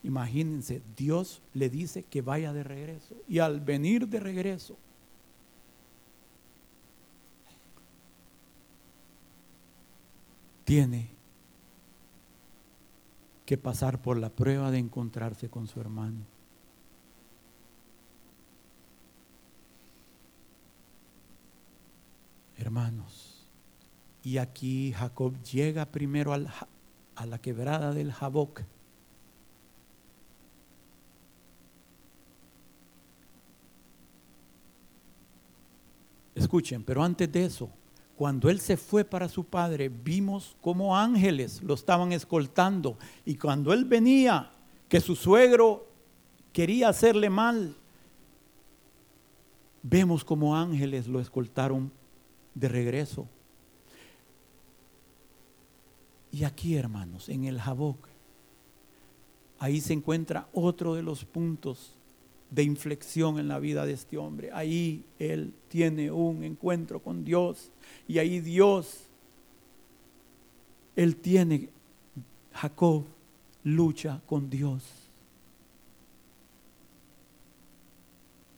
imagínense, Dios le dice que vaya de regreso. Y al venir de regreso, tiene que pasar por la prueba de encontrarse con su hermano. Hermanos, y aquí Jacob llega primero a la quebrada del Jaboc. Escuchen, pero antes de eso, cuando él se fue para su padre, vimos como ángeles lo estaban escoltando. Y cuando él venía, que su suegro quería hacerle mal, vemos como ángeles lo escoltaron de regreso. Y aquí, hermanos, en el Jaboc, ahí se encuentra otro de los puntos de inflexión en la vida de este hombre. Ahí él tiene un encuentro con Dios y ahí Dios, él tiene, Jacob lucha con Dios.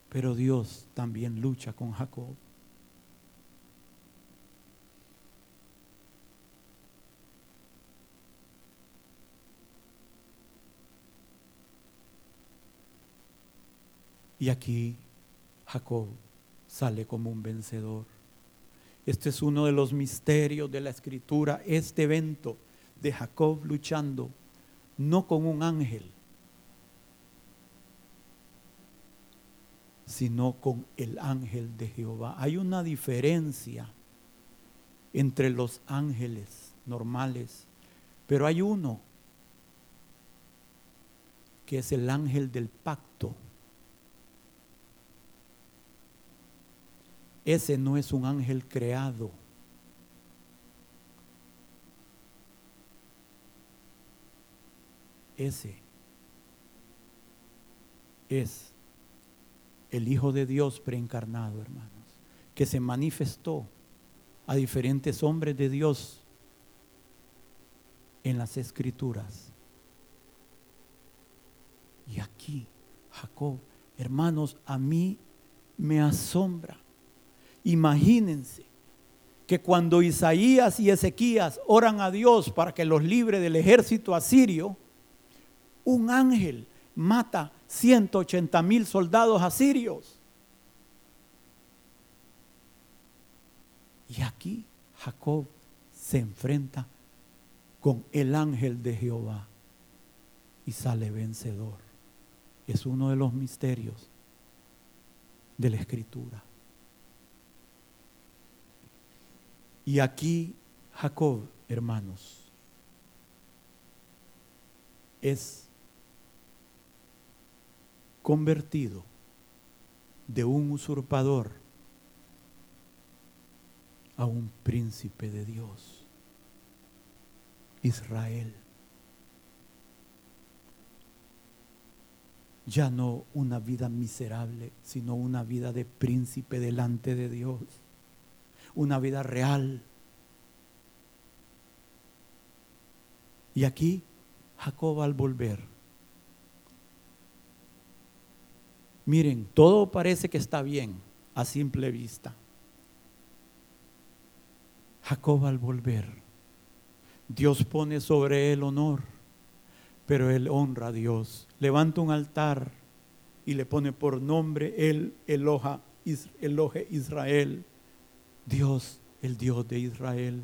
Pero Dios también lucha con Jacob. Y aquí Jacob sale como un vencedor. Este es uno de los misterios de la escritura, este evento de Jacob luchando, no con un ángel, sino con el ángel de Jehová. Hay una diferencia entre los ángeles normales, pero hay uno que es el ángel del pacto Ese no es un ángel creado. Ese es el Hijo de Dios preencarnado, hermanos, que se manifestó a diferentes hombres de Dios en las escrituras. Y aquí, Jacob, hermanos, a mí me asombra. Imagínense que cuando Isaías y Ezequías oran a Dios para que los libre del ejército asirio, un ángel mata 180 mil soldados asirios. Y aquí Jacob se enfrenta con el ángel de Jehová y sale vencedor. Es uno de los misterios de la escritura. Y aquí Jacob, hermanos, es convertido de un usurpador a un príncipe de Dios, Israel. Ya no una vida miserable, sino una vida de príncipe delante de Dios una vida real. Y aquí Jacob al volver. Miren, todo parece que está bien a simple vista. Jacob al volver, Dios pone sobre él honor, pero él honra a Dios. Levanta un altar y le pone por nombre él Eloja, Eloje Israel. Dios, el Dios de Israel.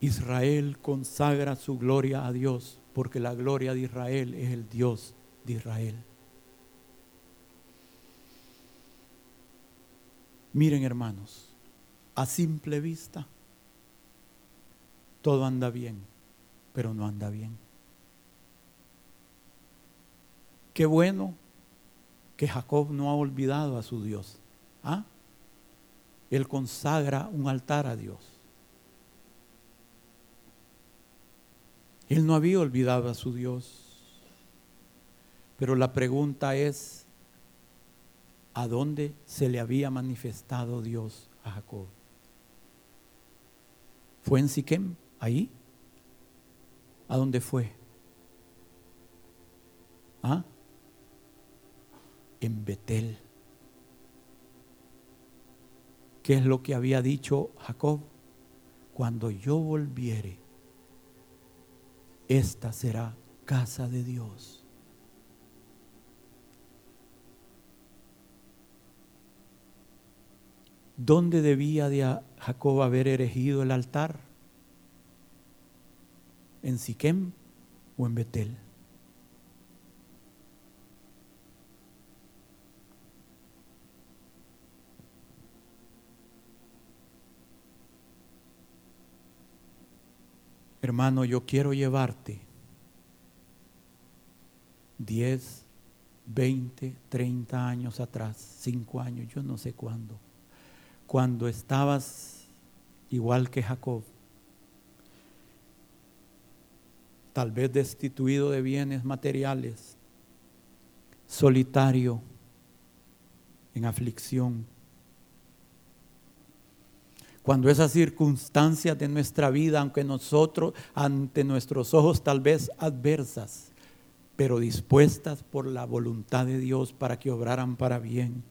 Israel consagra su gloria a Dios, porque la gloria de Israel es el Dios de Israel. Miren hermanos, a simple vista, todo anda bien, pero no anda bien. Qué bueno que Jacob no ha olvidado a su Dios. ¿Ah? Él consagra un altar a Dios. Él no había olvidado a su Dios. Pero la pregunta es, ¿a dónde se le había manifestado Dios a Jacob? ¿Fue en Siquem? ¿Ahí? ¿A dónde fue? ¿Ah? En Betel. ¿Qué es lo que había dicho Jacob? Cuando yo volviere, esta será casa de Dios. ¿Dónde debía de Jacob haber erigido el altar? ¿En Siquem o en Betel? Hermano, yo quiero llevarte 10, 20, 30 años atrás, 5 años, yo no sé cuándo, cuando estabas igual que Jacob, tal vez destituido de bienes materiales, solitario, en aflicción, cuando esas circunstancias de nuestra vida, aunque nosotros, ante nuestros ojos tal vez adversas, pero dispuestas por la voluntad de Dios para que obraran para bien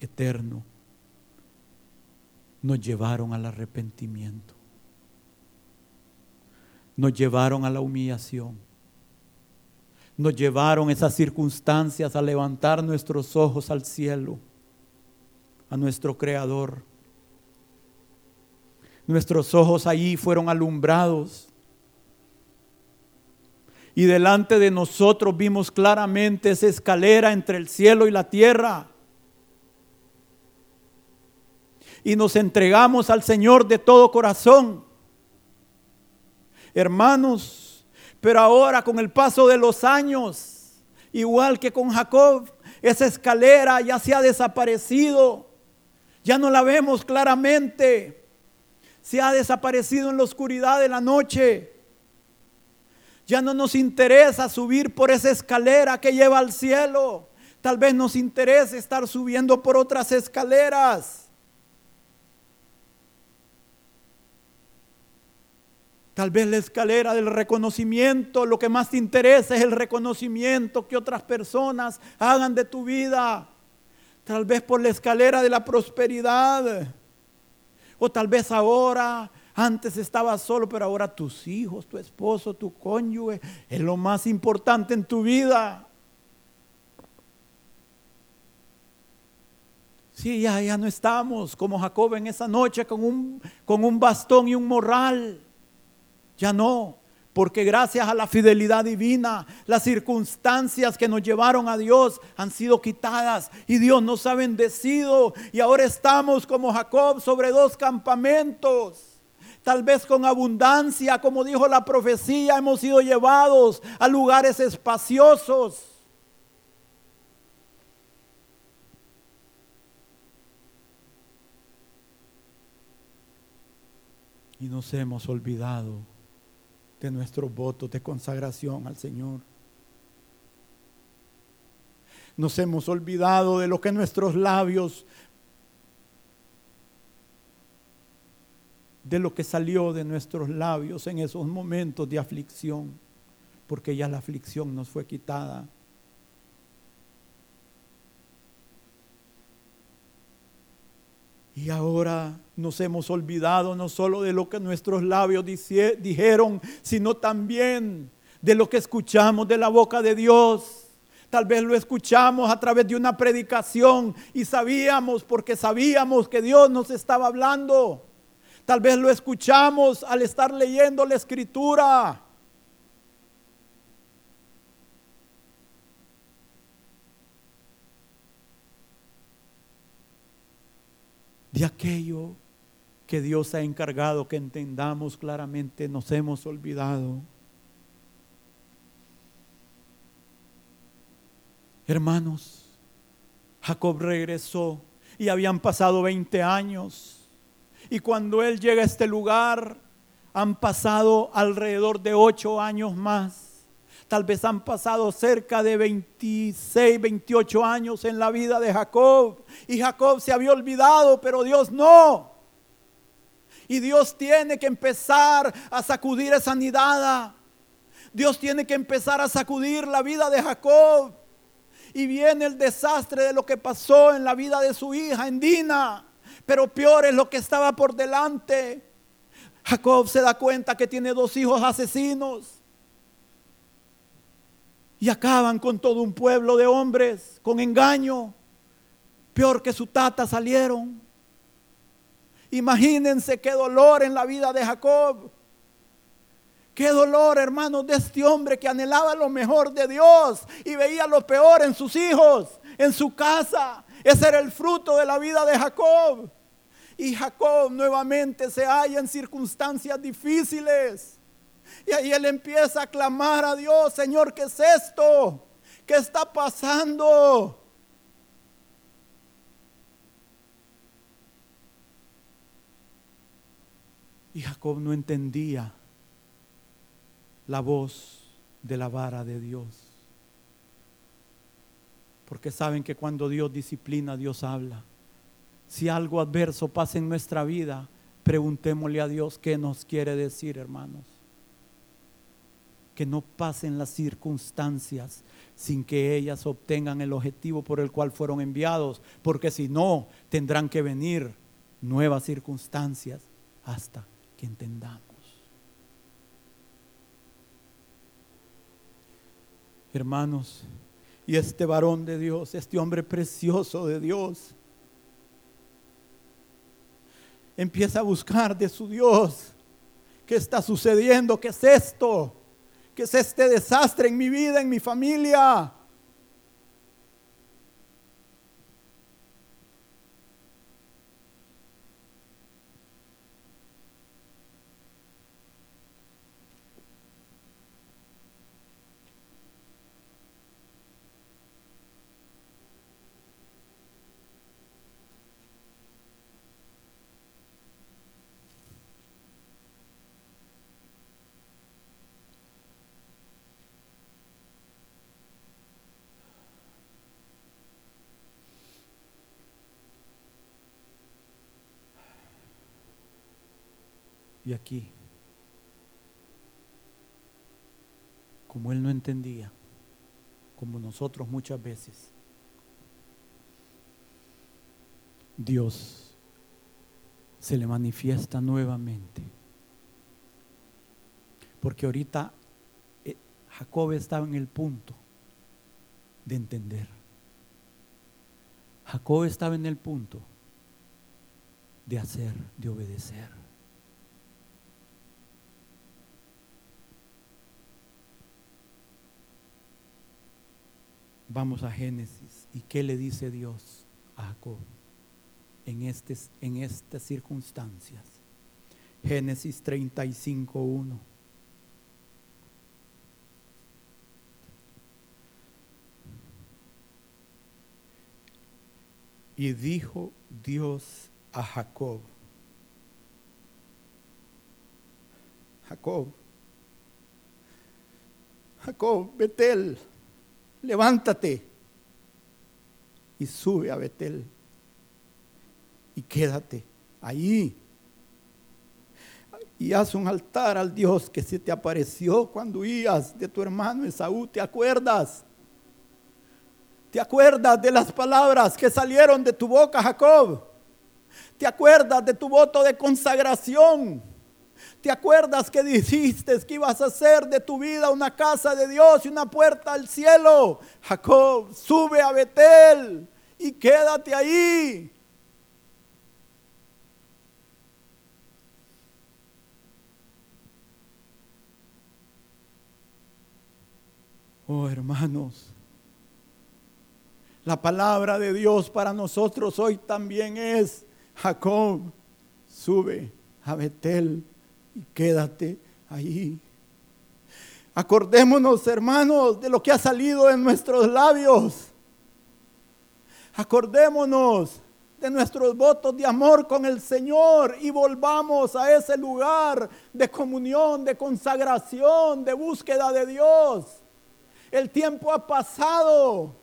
eterno, nos llevaron al arrepentimiento, nos llevaron a la humillación, nos llevaron esas circunstancias a levantar nuestros ojos al cielo, a nuestro Creador Nuestros ojos allí fueron alumbrados. Y delante de nosotros vimos claramente esa escalera entre el cielo y la tierra. Y nos entregamos al Señor de todo corazón. Hermanos, pero ahora con el paso de los años, igual que con Jacob, esa escalera ya se ha desaparecido. Ya no la vemos claramente se ha desaparecido en la oscuridad de la noche. Ya no nos interesa subir por esa escalera que lleva al cielo. Tal vez nos interese estar subiendo por otras escaleras. Tal vez la escalera del reconocimiento, lo que más te interesa es el reconocimiento que otras personas hagan de tu vida. Tal vez por la escalera de la prosperidad. O tal vez ahora, antes estabas solo, pero ahora tus hijos, tu esposo, tu cónyuge, es lo más importante en tu vida. Sí, ya, ya no estamos como Jacob en esa noche con un, con un bastón y un morral. Ya no, porque gracias a la fidelidad divina, las circunstancias que nos llevaron a Dios han sido quitadas y Dios nos ha bendecido. Y ahora estamos como Jacob sobre dos campamentos. Tal vez con abundancia, como dijo la profecía, hemos sido llevados a lugares espaciosos. Y nos hemos olvidado de nuestros votos de consagración al Señor. Nos hemos olvidado de lo que nuestros labios, de lo que salió de nuestros labios en esos momentos de aflicción, porque ya la aflicción nos fue quitada. Y ahora nos hemos olvidado no solo de lo que nuestros labios dijeron, sino también de lo que escuchamos de la boca de Dios. Tal vez lo escuchamos a través de una predicación y sabíamos porque sabíamos que Dios nos estaba hablando. Tal vez lo escuchamos al estar leyendo la escritura. De aquello que Dios ha encargado que entendamos claramente, nos hemos olvidado. Hermanos, Jacob regresó y habían pasado 20 años. Y cuando él llega a este lugar, han pasado alrededor de 8 años más. Tal vez han pasado cerca de 26, 28 años en la vida de Jacob. Y Jacob se había olvidado, pero Dios no. Y Dios tiene que empezar a sacudir esa nidada. Dios tiene que empezar a sacudir la vida de Jacob. Y viene el desastre de lo que pasó en la vida de su hija, en Dina. Pero peor es lo que estaba por delante. Jacob se da cuenta que tiene dos hijos asesinos y acaban con todo un pueblo de hombres con engaño. Peor que su tata salieron. Imagínense qué dolor en la vida de Jacob. Qué dolor, hermanos, de este hombre que anhelaba lo mejor de Dios y veía lo peor en sus hijos, en su casa. Ese era el fruto de la vida de Jacob. Y Jacob nuevamente se halla en circunstancias difíciles. Y ahí él empieza a clamar a Dios, Señor, ¿qué es esto? ¿Qué está pasando? Y Jacob no entendía la voz de la vara de Dios. Porque saben que cuando Dios disciplina, Dios habla. Si algo adverso pasa en nuestra vida, preguntémosle a Dios qué nos quiere decir, hermanos que no pasen las circunstancias sin que ellas obtengan el objetivo por el cual fueron enviados, porque si no, tendrán que venir nuevas circunstancias hasta que entendamos. Hermanos, y este varón de Dios, este hombre precioso de Dios, empieza a buscar de su Dios. ¿Qué está sucediendo? ¿Qué es esto? ¿Qué es este desastre en mi vida, en mi familia? Aquí, como él no entendía, como nosotros muchas veces, Dios se le manifiesta nuevamente. Porque ahorita eh, Jacob estaba en el punto de entender. Jacob estaba en el punto de hacer, de obedecer. Vamos a Génesis. ¿Y qué le dice Dios a Jacob en, este, en estas circunstancias? Génesis 35, 1. Y dijo Dios a Jacob, Jacob, Jacob, Betel, levántate y sube a Betel y quédate ahí. Y haz un altar al Dios que se te apareció cuando huías de tu hermano Esaú, ¿te acuerdas? ¿Te acuerdas de las palabras que salieron de tu boca, Jacob? ¿Te acuerdas de tu voto de consagración? ¿Te acuerdas que dijiste que ibas a hacer de tu vida una casa de Dios y una puerta al cielo? Jacob, sube a Betel y quédate ahí. Oh hermanos, la palabra de Dios para nosotros hoy también es, Jacob, sube a Betel y quédate ahí. Acordémonos, hermanos, de lo que ha salido en nuestros labios. Acordémonos de nuestros votos de amor con el Señor y volvamos a ese lugar de comunión, de consagración, de búsqueda de Dios. El tiempo ha pasado.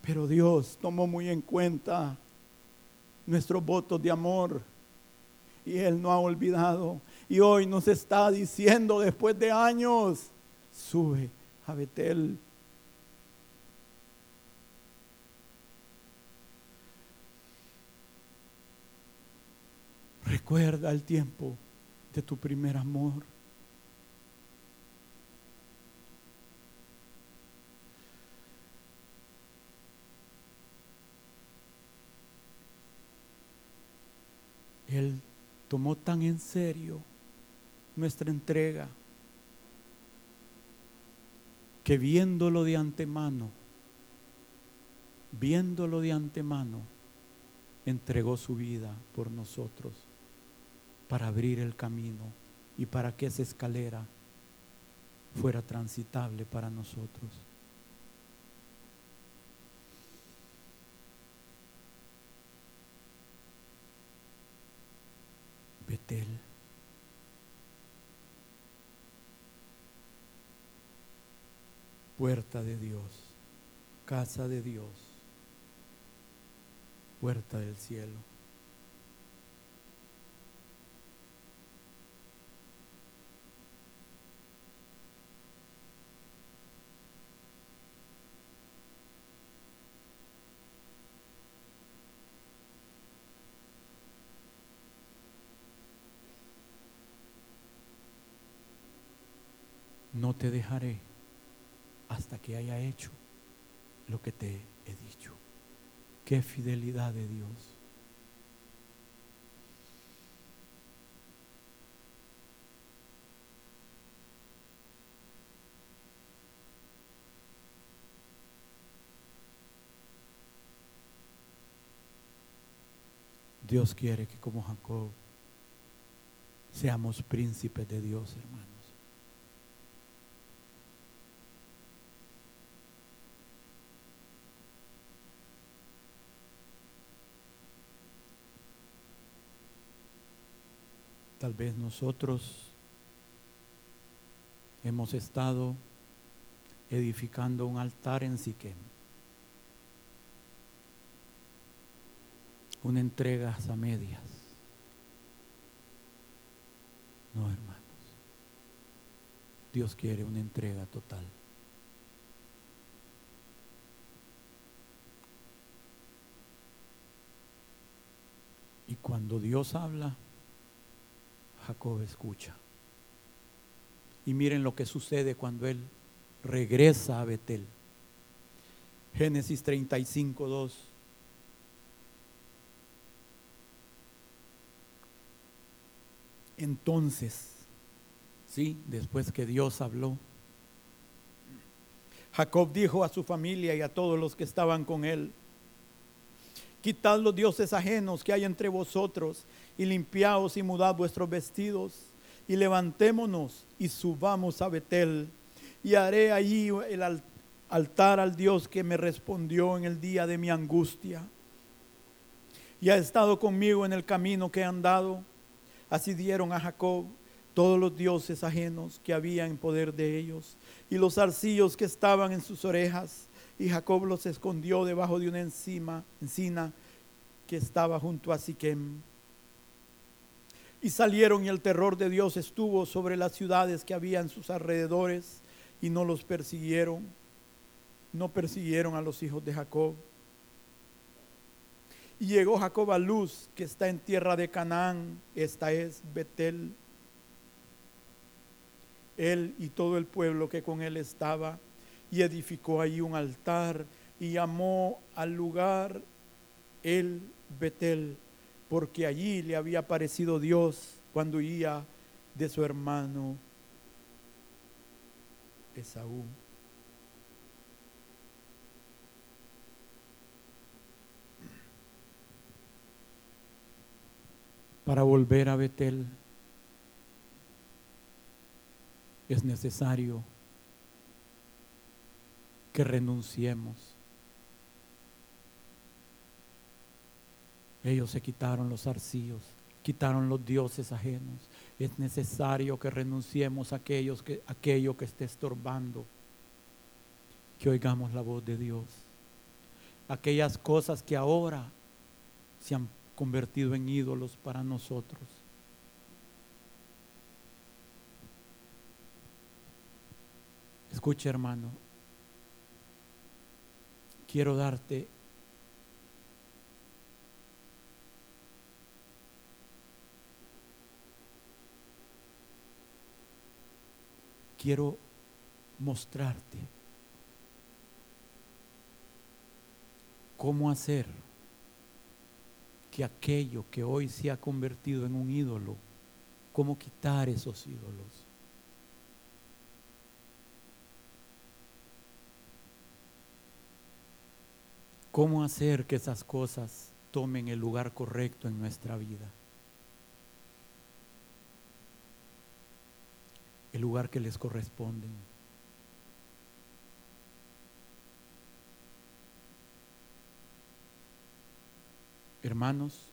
Pero Dios tomó muy en cuenta nuestros votos de amor y Él no ha olvidado. Y hoy nos está diciendo después de años, sube a Betel. Recuerda el tiempo de tu primer amor. Tomó tan en serio nuestra entrega que viéndolo de antemano, viéndolo de antemano, entregó su vida por nosotros para abrir el camino y para que esa escalera fuera transitable para nosotros. Betel. Puerta de Dios, casa de Dios, puerta del cielo. Te dejaré hasta que haya hecho lo que te he dicho. Qué fidelidad de Dios. Dios quiere que como Jacob seamos príncipes de Dios, hermano. Tal vez nosotros hemos estado edificando un altar en Siquem. Una entrega a medias. No, hermanos. Dios quiere una entrega total. Y cuando Dios habla, Jacob escucha. Y miren lo que sucede cuando él regresa a Betel. Génesis 35, 2. Entonces, sí, después que Dios habló, Jacob dijo a su familia y a todos los que estaban con él, quitad los dioses ajenos que hay entre vosotros y limpiaos y mudad vuestros vestidos y levantémonos y subamos a Betel y haré allí el altar al Dios que me respondió en el día de mi angustia y ha estado conmigo en el camino que he andado Así dieron a Jacob todos los dioses ajenos que había en poder de ellos y los arcillos que estaban en sus orejas. Y Jacob los escondió debajo de una encina que estaba junto a Siquem. Y salieron y el terror de Dios estuvo sobre las ciudades que había en sus alrededores y no los persiguieron. No persiguieron a los hijos de Jacob y llegó Jacob a Luz, que está en tierra de Canaán, esta es Betel. Él y todo el pueblo que con él estaba, y edificó ahí un altar y llamó al lugar el Betel, porque allí le había aparecido Dios cuando huía de su hermano Esaú. para volver a Betel es necesario que renunciemos. Ellos se quitaron los arcillos, quitaron los dioses ajenos. Es necesario que renunciemos a aquellos que, aquello que esté estorbando, que oigamos la voz de Dios. Aquellas cosas que ahora se han convertido en ídolos para nosotros. Escucha hermano, quiero darte quiero mostrarte cómo hacer que aquello que hoy se ha convertido en un ídolo, cómo quitar esos ídolos. ¿Cómo hacer que esas cosas tomen el lugar correcto en nuestra vida? El lugar que les corresponde. Hermanos,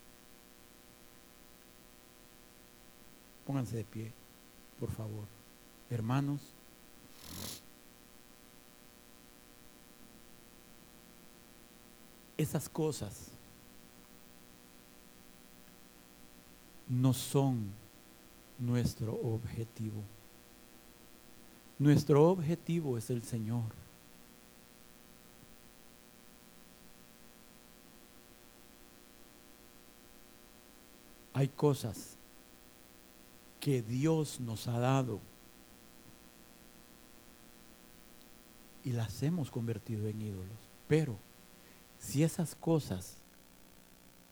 pónganse de pie, por favor. Hermanos, esas cosas no son nuestro objetivo. Nuestro objetivo es el Señor. hay cosas que Dios nos ha dado y las hemos convertido en ídolos. Pero si esas cosas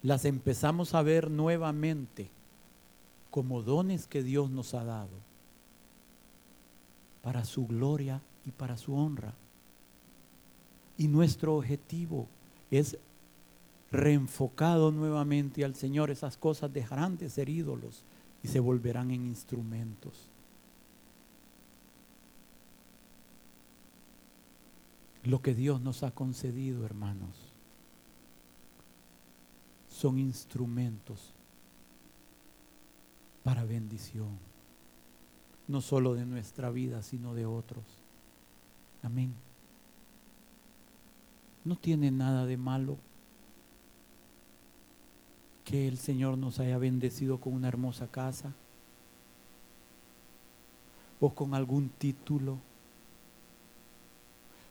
las empezamos a ver nuevamente como dones que Dios nos ha dado para su gloria y para su honra, y nuestro objetivo es reenfocado nuevamente al Señor, esas cosas dejarán de ser ídolos y se volverán en instrumentos. Lo que Dios nos ha concedido, hermanos, son instrumentos para bendición, no solo de nuestra vida, sino de otros. Amén. No tiene nada de malo que el Señor nos haya bendecido con una hermosa casa. o con algún título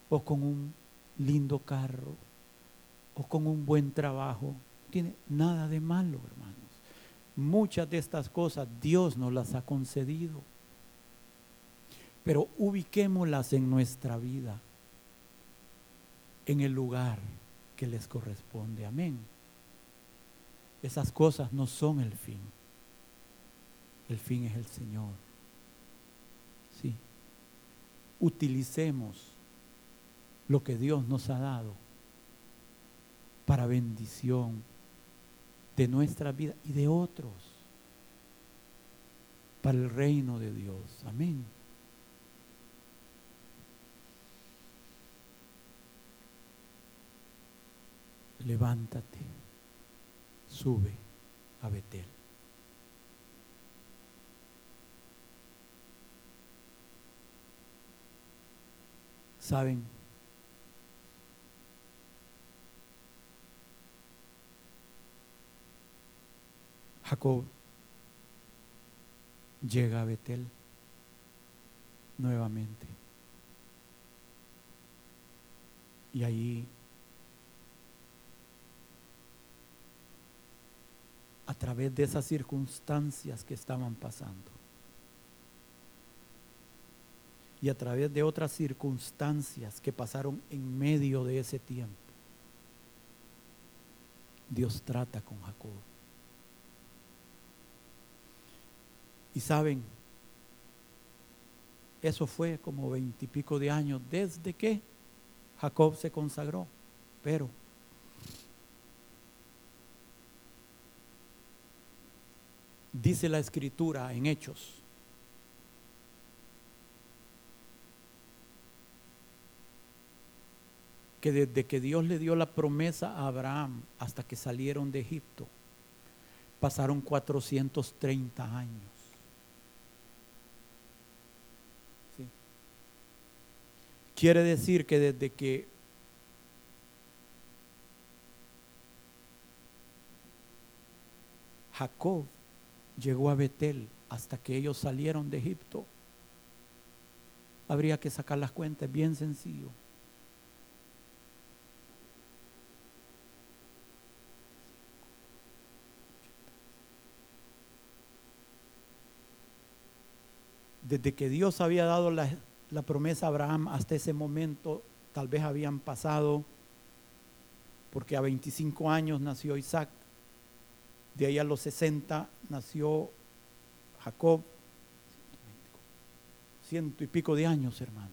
o con un lindo carro o con un buen trabajo. No tiene nada de malo, hermanos. Muchas de estas cosas Dios nos las ha concedido. Pero ubiquémoslas en nuestra vida, en el lugar que les corresponde. Amén. Esas cosas no son el fin. El fin es el Señor. Sí. Utilicemos lo que Dios nos ha dado para bendición de nuestra vida y de otros, para el reino de Dios. Amén. Levántate, sube a Betel. ¿Saben? Jacob llega a Betel nuevamente. Y ahí, a través de esas circunstancias que estaban pasando, y a través de otras circunstancias que pasaron en medio de ese tiempo, Dios trata con Jacob. Y saben, eso fue como veintipico de años desde que Jacob se consagró. Pero dice la escritura en Hechos que desde que Dios le dio la promesa a Abraham hasta que salieron de Egipto, pasaron 430 años. Quiere decir que desde que Jacob llegó a Betel hasta que ellos salieron de Egipto, habría que sacar las cuentas, bien sencillo. Desde que Dios había dado la, la promesa a Abraham hasta ese momento tal vez habían pasado, porque a 25 años nació Isaac, de ahí a los 60 nació Jacob, ciento y pico de años, hermanos.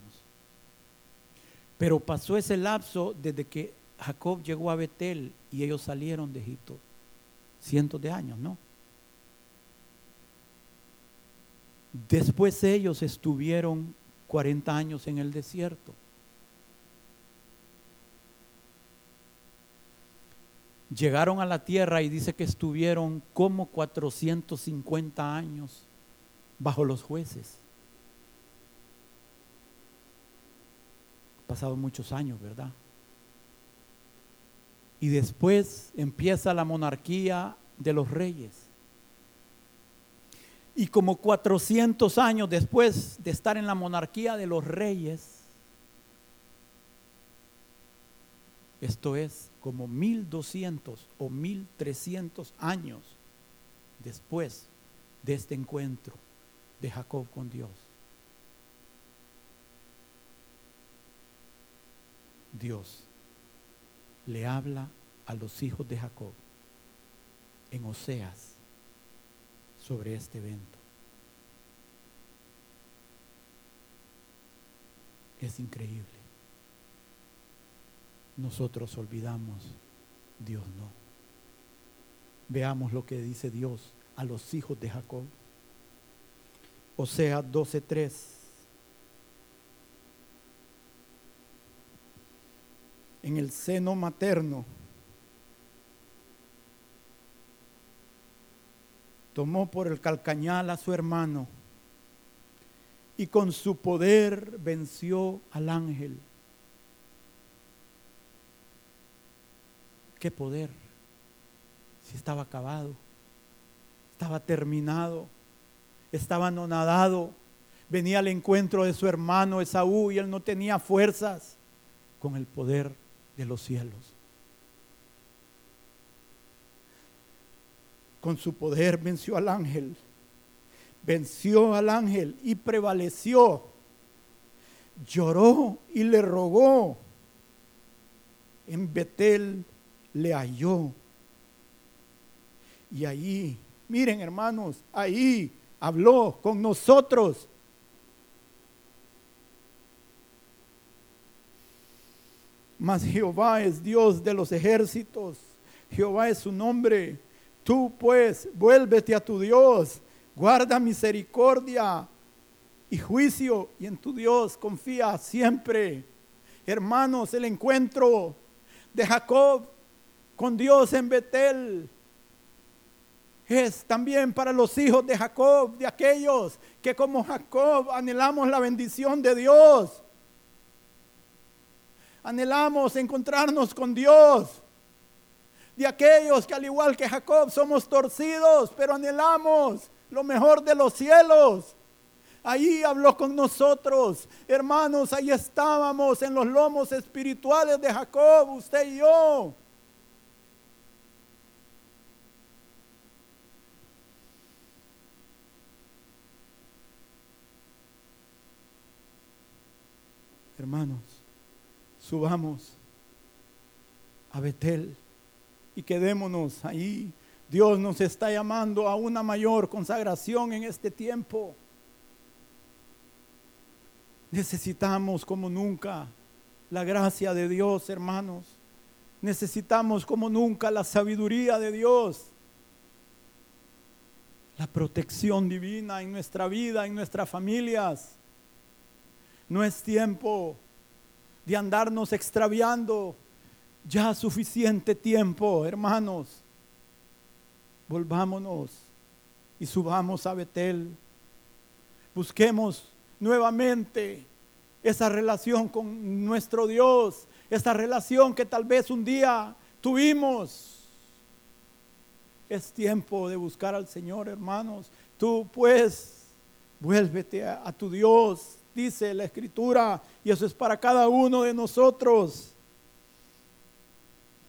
Pero pasó ese lapso desde que Jacob llegó a Betel y ellos salieron de Egipto, cientos de años, ¿no? Después ellos estuvieron 40 años en el desierto. Llegaron a la tierra y dice que estuvieron como 450 años bajo los jueces. Pasado muchos años, ¿verdad? Y después empieza la monarquía de los reyes. Y como 400 años después de estar en la monarquía de los reyes, esto es como 1200 o 1300 años después de este encuentro de Jacob con Dios. Dios le habla a los hijos de Jacob en Oseas sobre este evento. Es increíble. Nosotros olvidamos, Dios no. Veamos lo que dice Dios a los hijos de Jacob. O sea, 12.3. En el seno materno tomó por el calcañal a su hermano y con su poder venció al ángel. ¿Qué poder? Si estaba acabado, estaba terminado, estaba anonadado, venía al encuentro de su hermano Esaú y él no tenía fuerzas con el poder de los cielos. Con su poder venció al ángel, venció al ángel y prevaleció. Lloró y le rogó. En Betel le halló. Y ahí, miren hermanos, ahí habló con nosotros. Mas Jehová es Dios de los ejércitos. Jehová es su nombre. Tú pues vuélvete a tu Dios. Guarda misericordia y juicio y en tu Dios confía siempre. Hermanos, el encuentro de Jacob con Dios en Betel es también para los hijos de Jacob, de aquellos que como Jacob anhelamos la bendición de Dios. Anhelamos encontrarnos con Dios. De aquellos que al igual que Jacob somos torcidos, pero anhelamos lo mejor de los cielos. Ahí habló con nosotros, hermanos, ahí estábamos en los lomos espirituales de Jacob, usted y yo. Hermanos, subamos a Betel y quedémonos ahí. Dios nos está llamando a una mayor consagración en este tiempo. Necesitamos como nunca la gracia de Dios, hermanos. Necesitamos como nunca la sabiduría de Dios. La protección divina en nuestra vida, en nuestras familias. No es tiempo de andarnos extraviando. Ya suficiente tiempo, hermanos. Volvámonos y subamos a Betel. Busquemos nuevamente esa relación con nuestro Dios, esa relación que tal vez un día tuvimos. Es tiempo de buscar al Señor, hermanos. Tú pues vuélvete a, a tu Dios, dice la escritura, y eso es para cada uno de nosotros.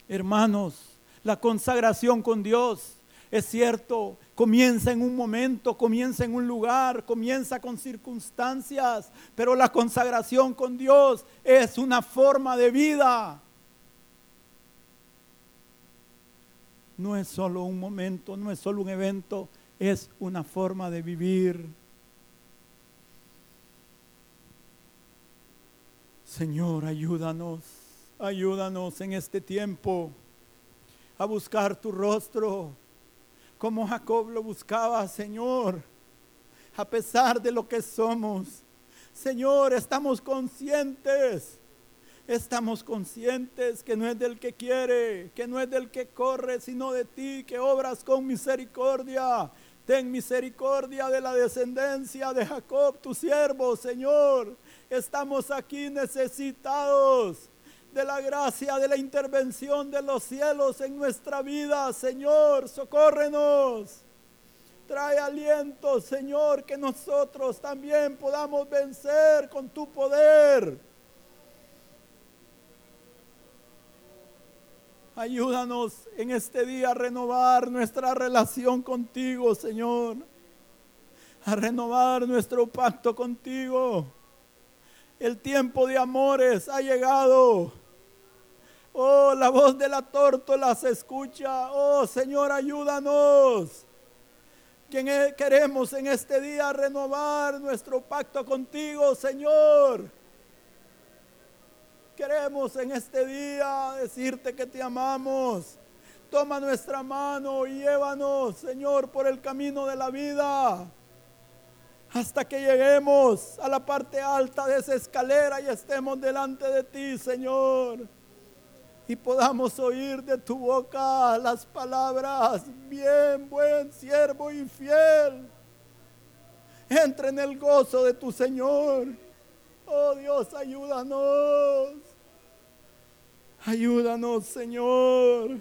Hermanos, la consagración con Dios es cierto, comienza en un momento, comienza en un lugar, comienza con circunstancias, pero la consagración con Dios es una forma de vida. No es solo un momento, no es solo un evento, es una forma de vivir. Señor, ayúdanos, ayúdanos en este tiempo a buscar tu rostro, como Jacob lo buscaba, Señor, a pesar de lo que somos. Señor, estamos conscientes, estamos conscientes que no es del que quiere, que no es del que corre, sino de ti, que obras con misericordia. Ten misericordia de la descendencia de Jacob, tu siervo, Señor Estamos aquí necesitados de la gracia, de la intervención de los cielos en nuestra vida. Señor, socórrenos. Trae aliento, Señor, que nosotros también podamos vencer con tu poder. Ayúdanos en este día a renovar nuestra relación contigo, Señor. A renovar nuestro pacto contigo. El tiempo de amores ha llegado. Oh, la voz de la tórtola se escucha. Oh, Señor, ayúdanos. Queremos en este día renovar nuestro pacto contigo, Señor. Queremos en este día decirte que te amamos. Toma nuestra mano y llévanos, Señor, por el camino de la vida hasta que lleguemos a la parte alta de esa escalera y estemos delante de ti, Señor. Y podamos oír de tu boca las palabras, bien, buen siervo y fiel. Entra en el gozo de tu Señor. Oh Dios, ayúdanos. Ayúdanos, Señor.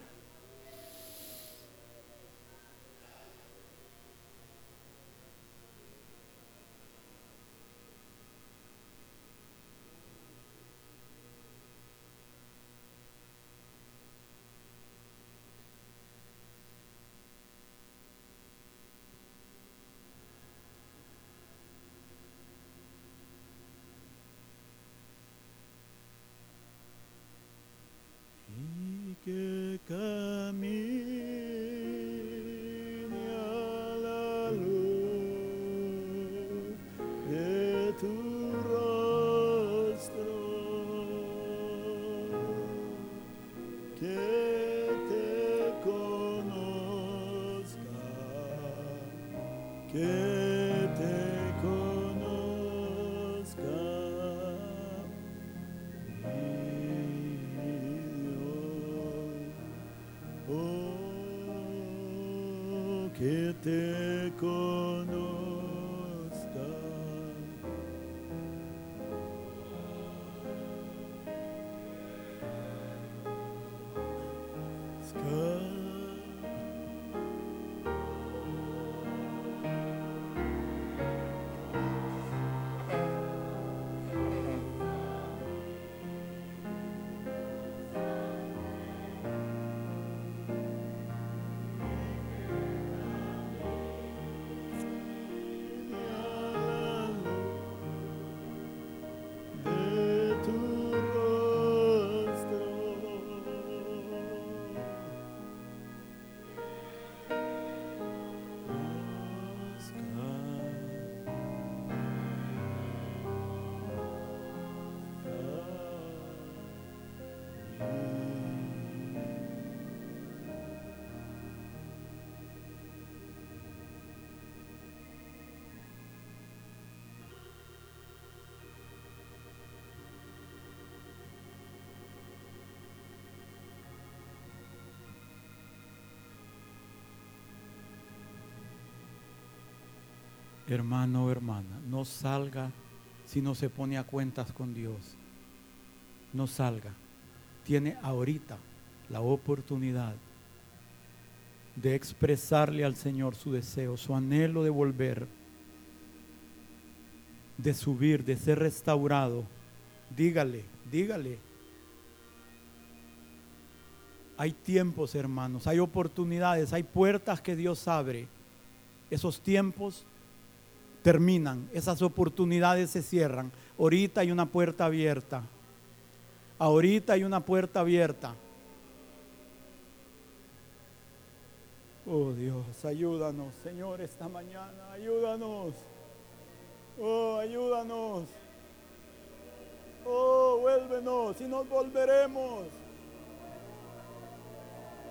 Hermano o hermana, no salga si no se pone a cuentas con Dios. No salga. Tiene ahorita la oportunidad de expresarle al Señor su deseo, su anhelo de volver, de subir, de ser restaurado. Dígale, dígale. Hay tiempos, hermanos, hay oportunidades, hay puertas que Dios abre. Esos tiempos terminan, esas oportunidades se cierran. Ahorita hay una puerta abierta. Ahorita hay una puerta abierta. Oh Dios, ayúdanos, Señor, esta mañana. Ayúdanos. Oh, ayúdanos. Oh, vuélvenos y nos volveremos.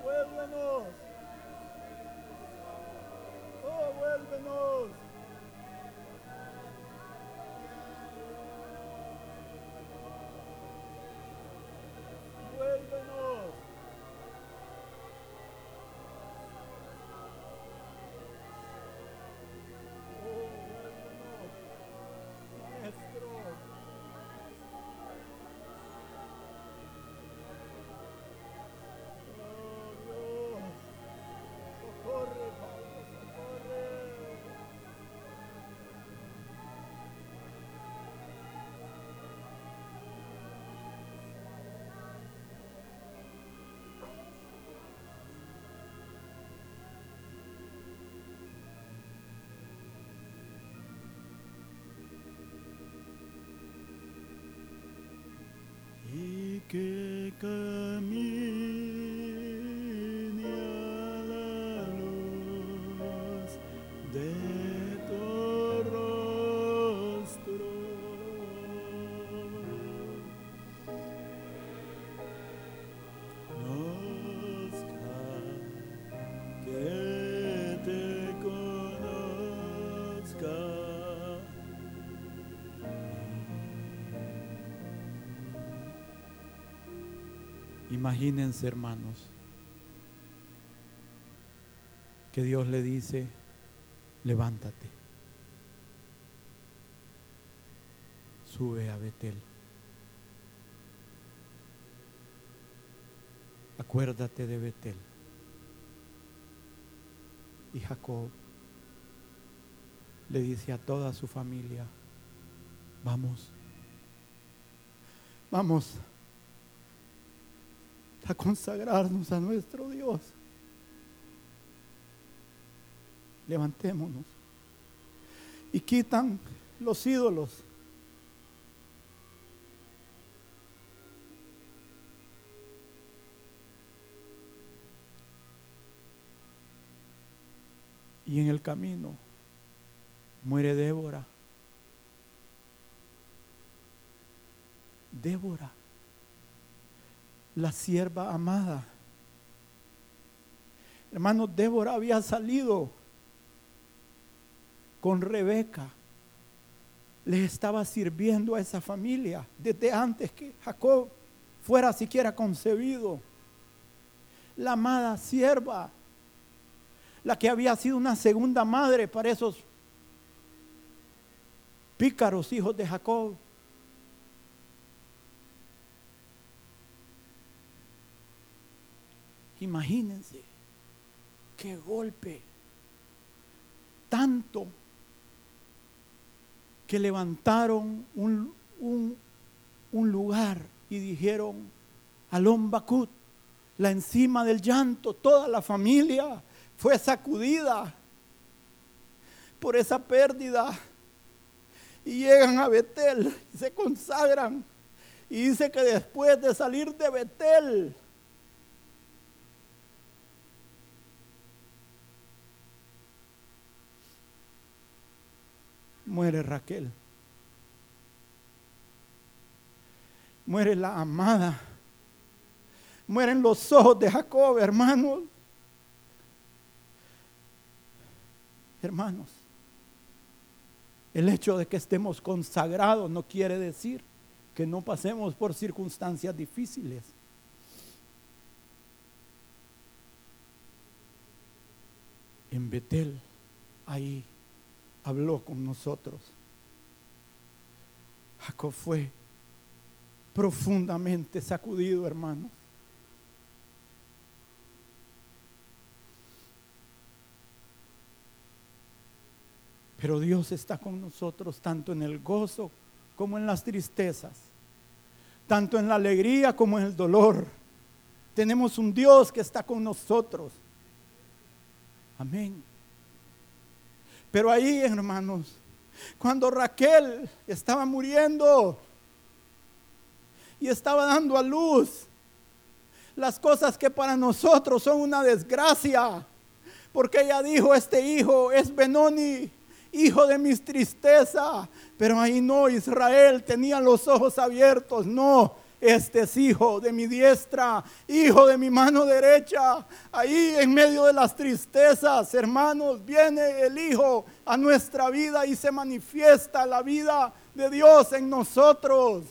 Vuélvenos. Oh, vuélvenos. Que Imagínense, hermanos, que Dios le dice, levántate, sube a Betel. Acuérdate de Betel. Y Jacob le dice a toda su familia, vamos, vamos a consagrarnos a nuestro Dios. Levantémonos y quitan los ídolos. Y en el camino muere Débora. Débora la sierva amada. Hermano, Débora había salido con Rebeca le estaba sirviendo a esa familia desde antes que Jacob fuera siquiera concebido. La amada sierva, la que había sido una segunda madre para esos pícaros hijos de Jacob. Imagínense qué golpe, tanto que levantaron un, un, lugar y dijeron, Alon Bakut, la encima del llanto, toda la familia fue sacudida por esa pérdida. Y llegan a Betel, se consagran. Y dice que después de salir de Betel, muere Raquel. Muere la amada. Mueren los ojos de Jacob, hermanos. Hermanos, el hecho de que estemos consagrados no quiere decir que no pasemos por circunstancias difíciles. En Betel, ahí habló con nosotros. Jacob fue profundamente sacudido, hermanos. Pero Dios está con nosotros tanto en el gozo como en las tristezas, tanto en la alegría como en el dolor. Tenemos un Dios que está con nosotros. Amén. Pero ahí, hermanos, cuando Raquel estaba muriendo y estaba dando a luz las cosas que para nosotros son una desgracia, porque ella dijo, este hijo es Benoni, hijo de mis tristezas, pero ahí no, Israel tenía los ojos abiertos, no, este es hijo de mi diestra, hijo de mi mano derecha. Ahí en medio de las tristezas, hermanos, viene el Hijo a nuestra vida y se manifiesta la vida de Dios en nosotros.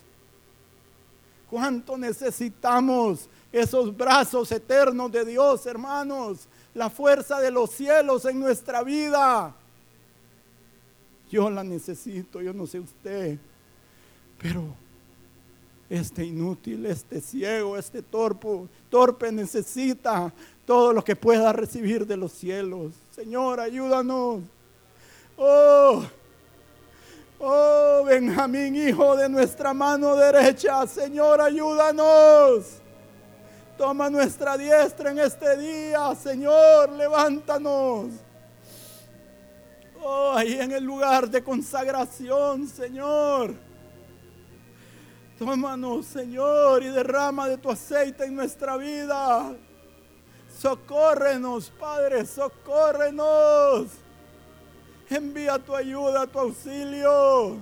¿Cuánto necesitamos esos brazos eternos de Dios, hermanos? La fuerza de los cielos en nuestra vida. Yo la necesito, yo no sé usted, pero este inútil, este ciego, este torpe, torpe necesita todo lo que pueda recibir de los cielos. Señor, ayúdanos. Oh, oh, Benjamín, hijo de nuestra mano derecha, Señor, ayúdanos. Toma nuestra diestra en este día, Señor, levántanos. Oh, ahí en el lugar de consagración, Señor. Tómanos, Señor, y derrama de tu aceite en nuestra vida. Socórrenos, Padre, socórrenos. Envía tu ayuda, tu auxilio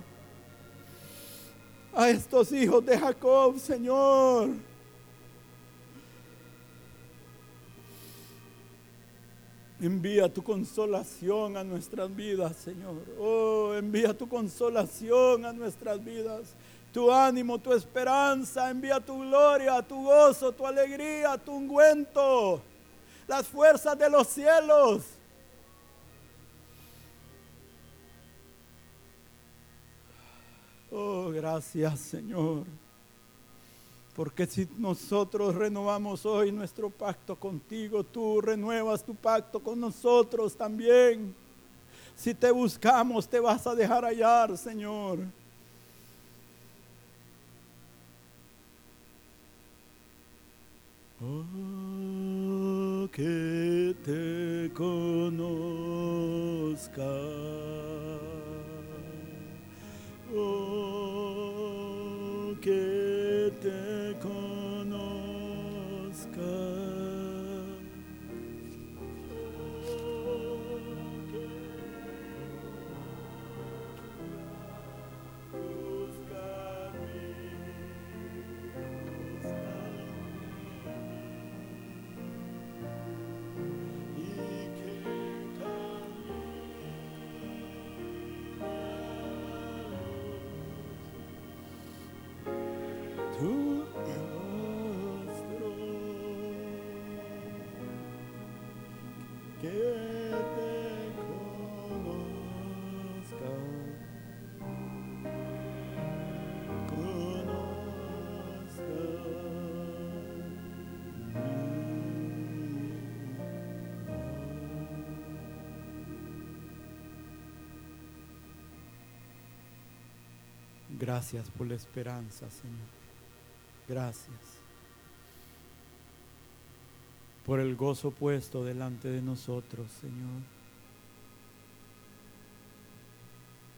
a estos hijos de Jacob, Señor. Envía tu consolación a nuestras vidas, Señor. Oh, envía tu consolación a nuestras vidas tu ánimo, tu esperanza, envía tu gloria, tu gozo, tu alegría, tu ungüento, las fuerzas de los cielos. Oh, gracias Señor. Porque si nosotros renovamos hoy nuestro pacto contigo, tú renuevas tu pacto con nosotros también. Si te buscamos, te vas a dejar hallar, Señor. Oh, que te conozca. Oh, que Gracias por la esperanza, Señor. Gracias por el gozo puesto delante de nosotros, Señor.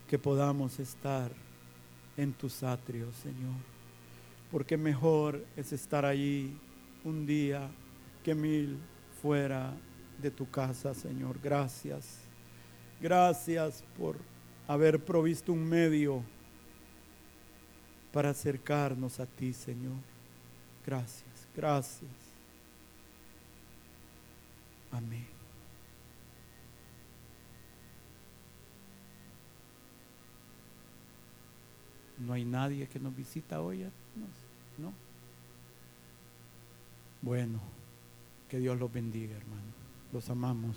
Que podamos estar en tus atrios, Señor. Porque mejor es estar allí un día que mil fuera de tu casa, Señor. Gracias. Gracias por haber provisto un medio para acercarnos a ti, Señor. Gracias, gracias. Amén. No hay nadie que nos visita hoy, ¿no? Bueno, que Dios los bendiga, hermano. Los amamos.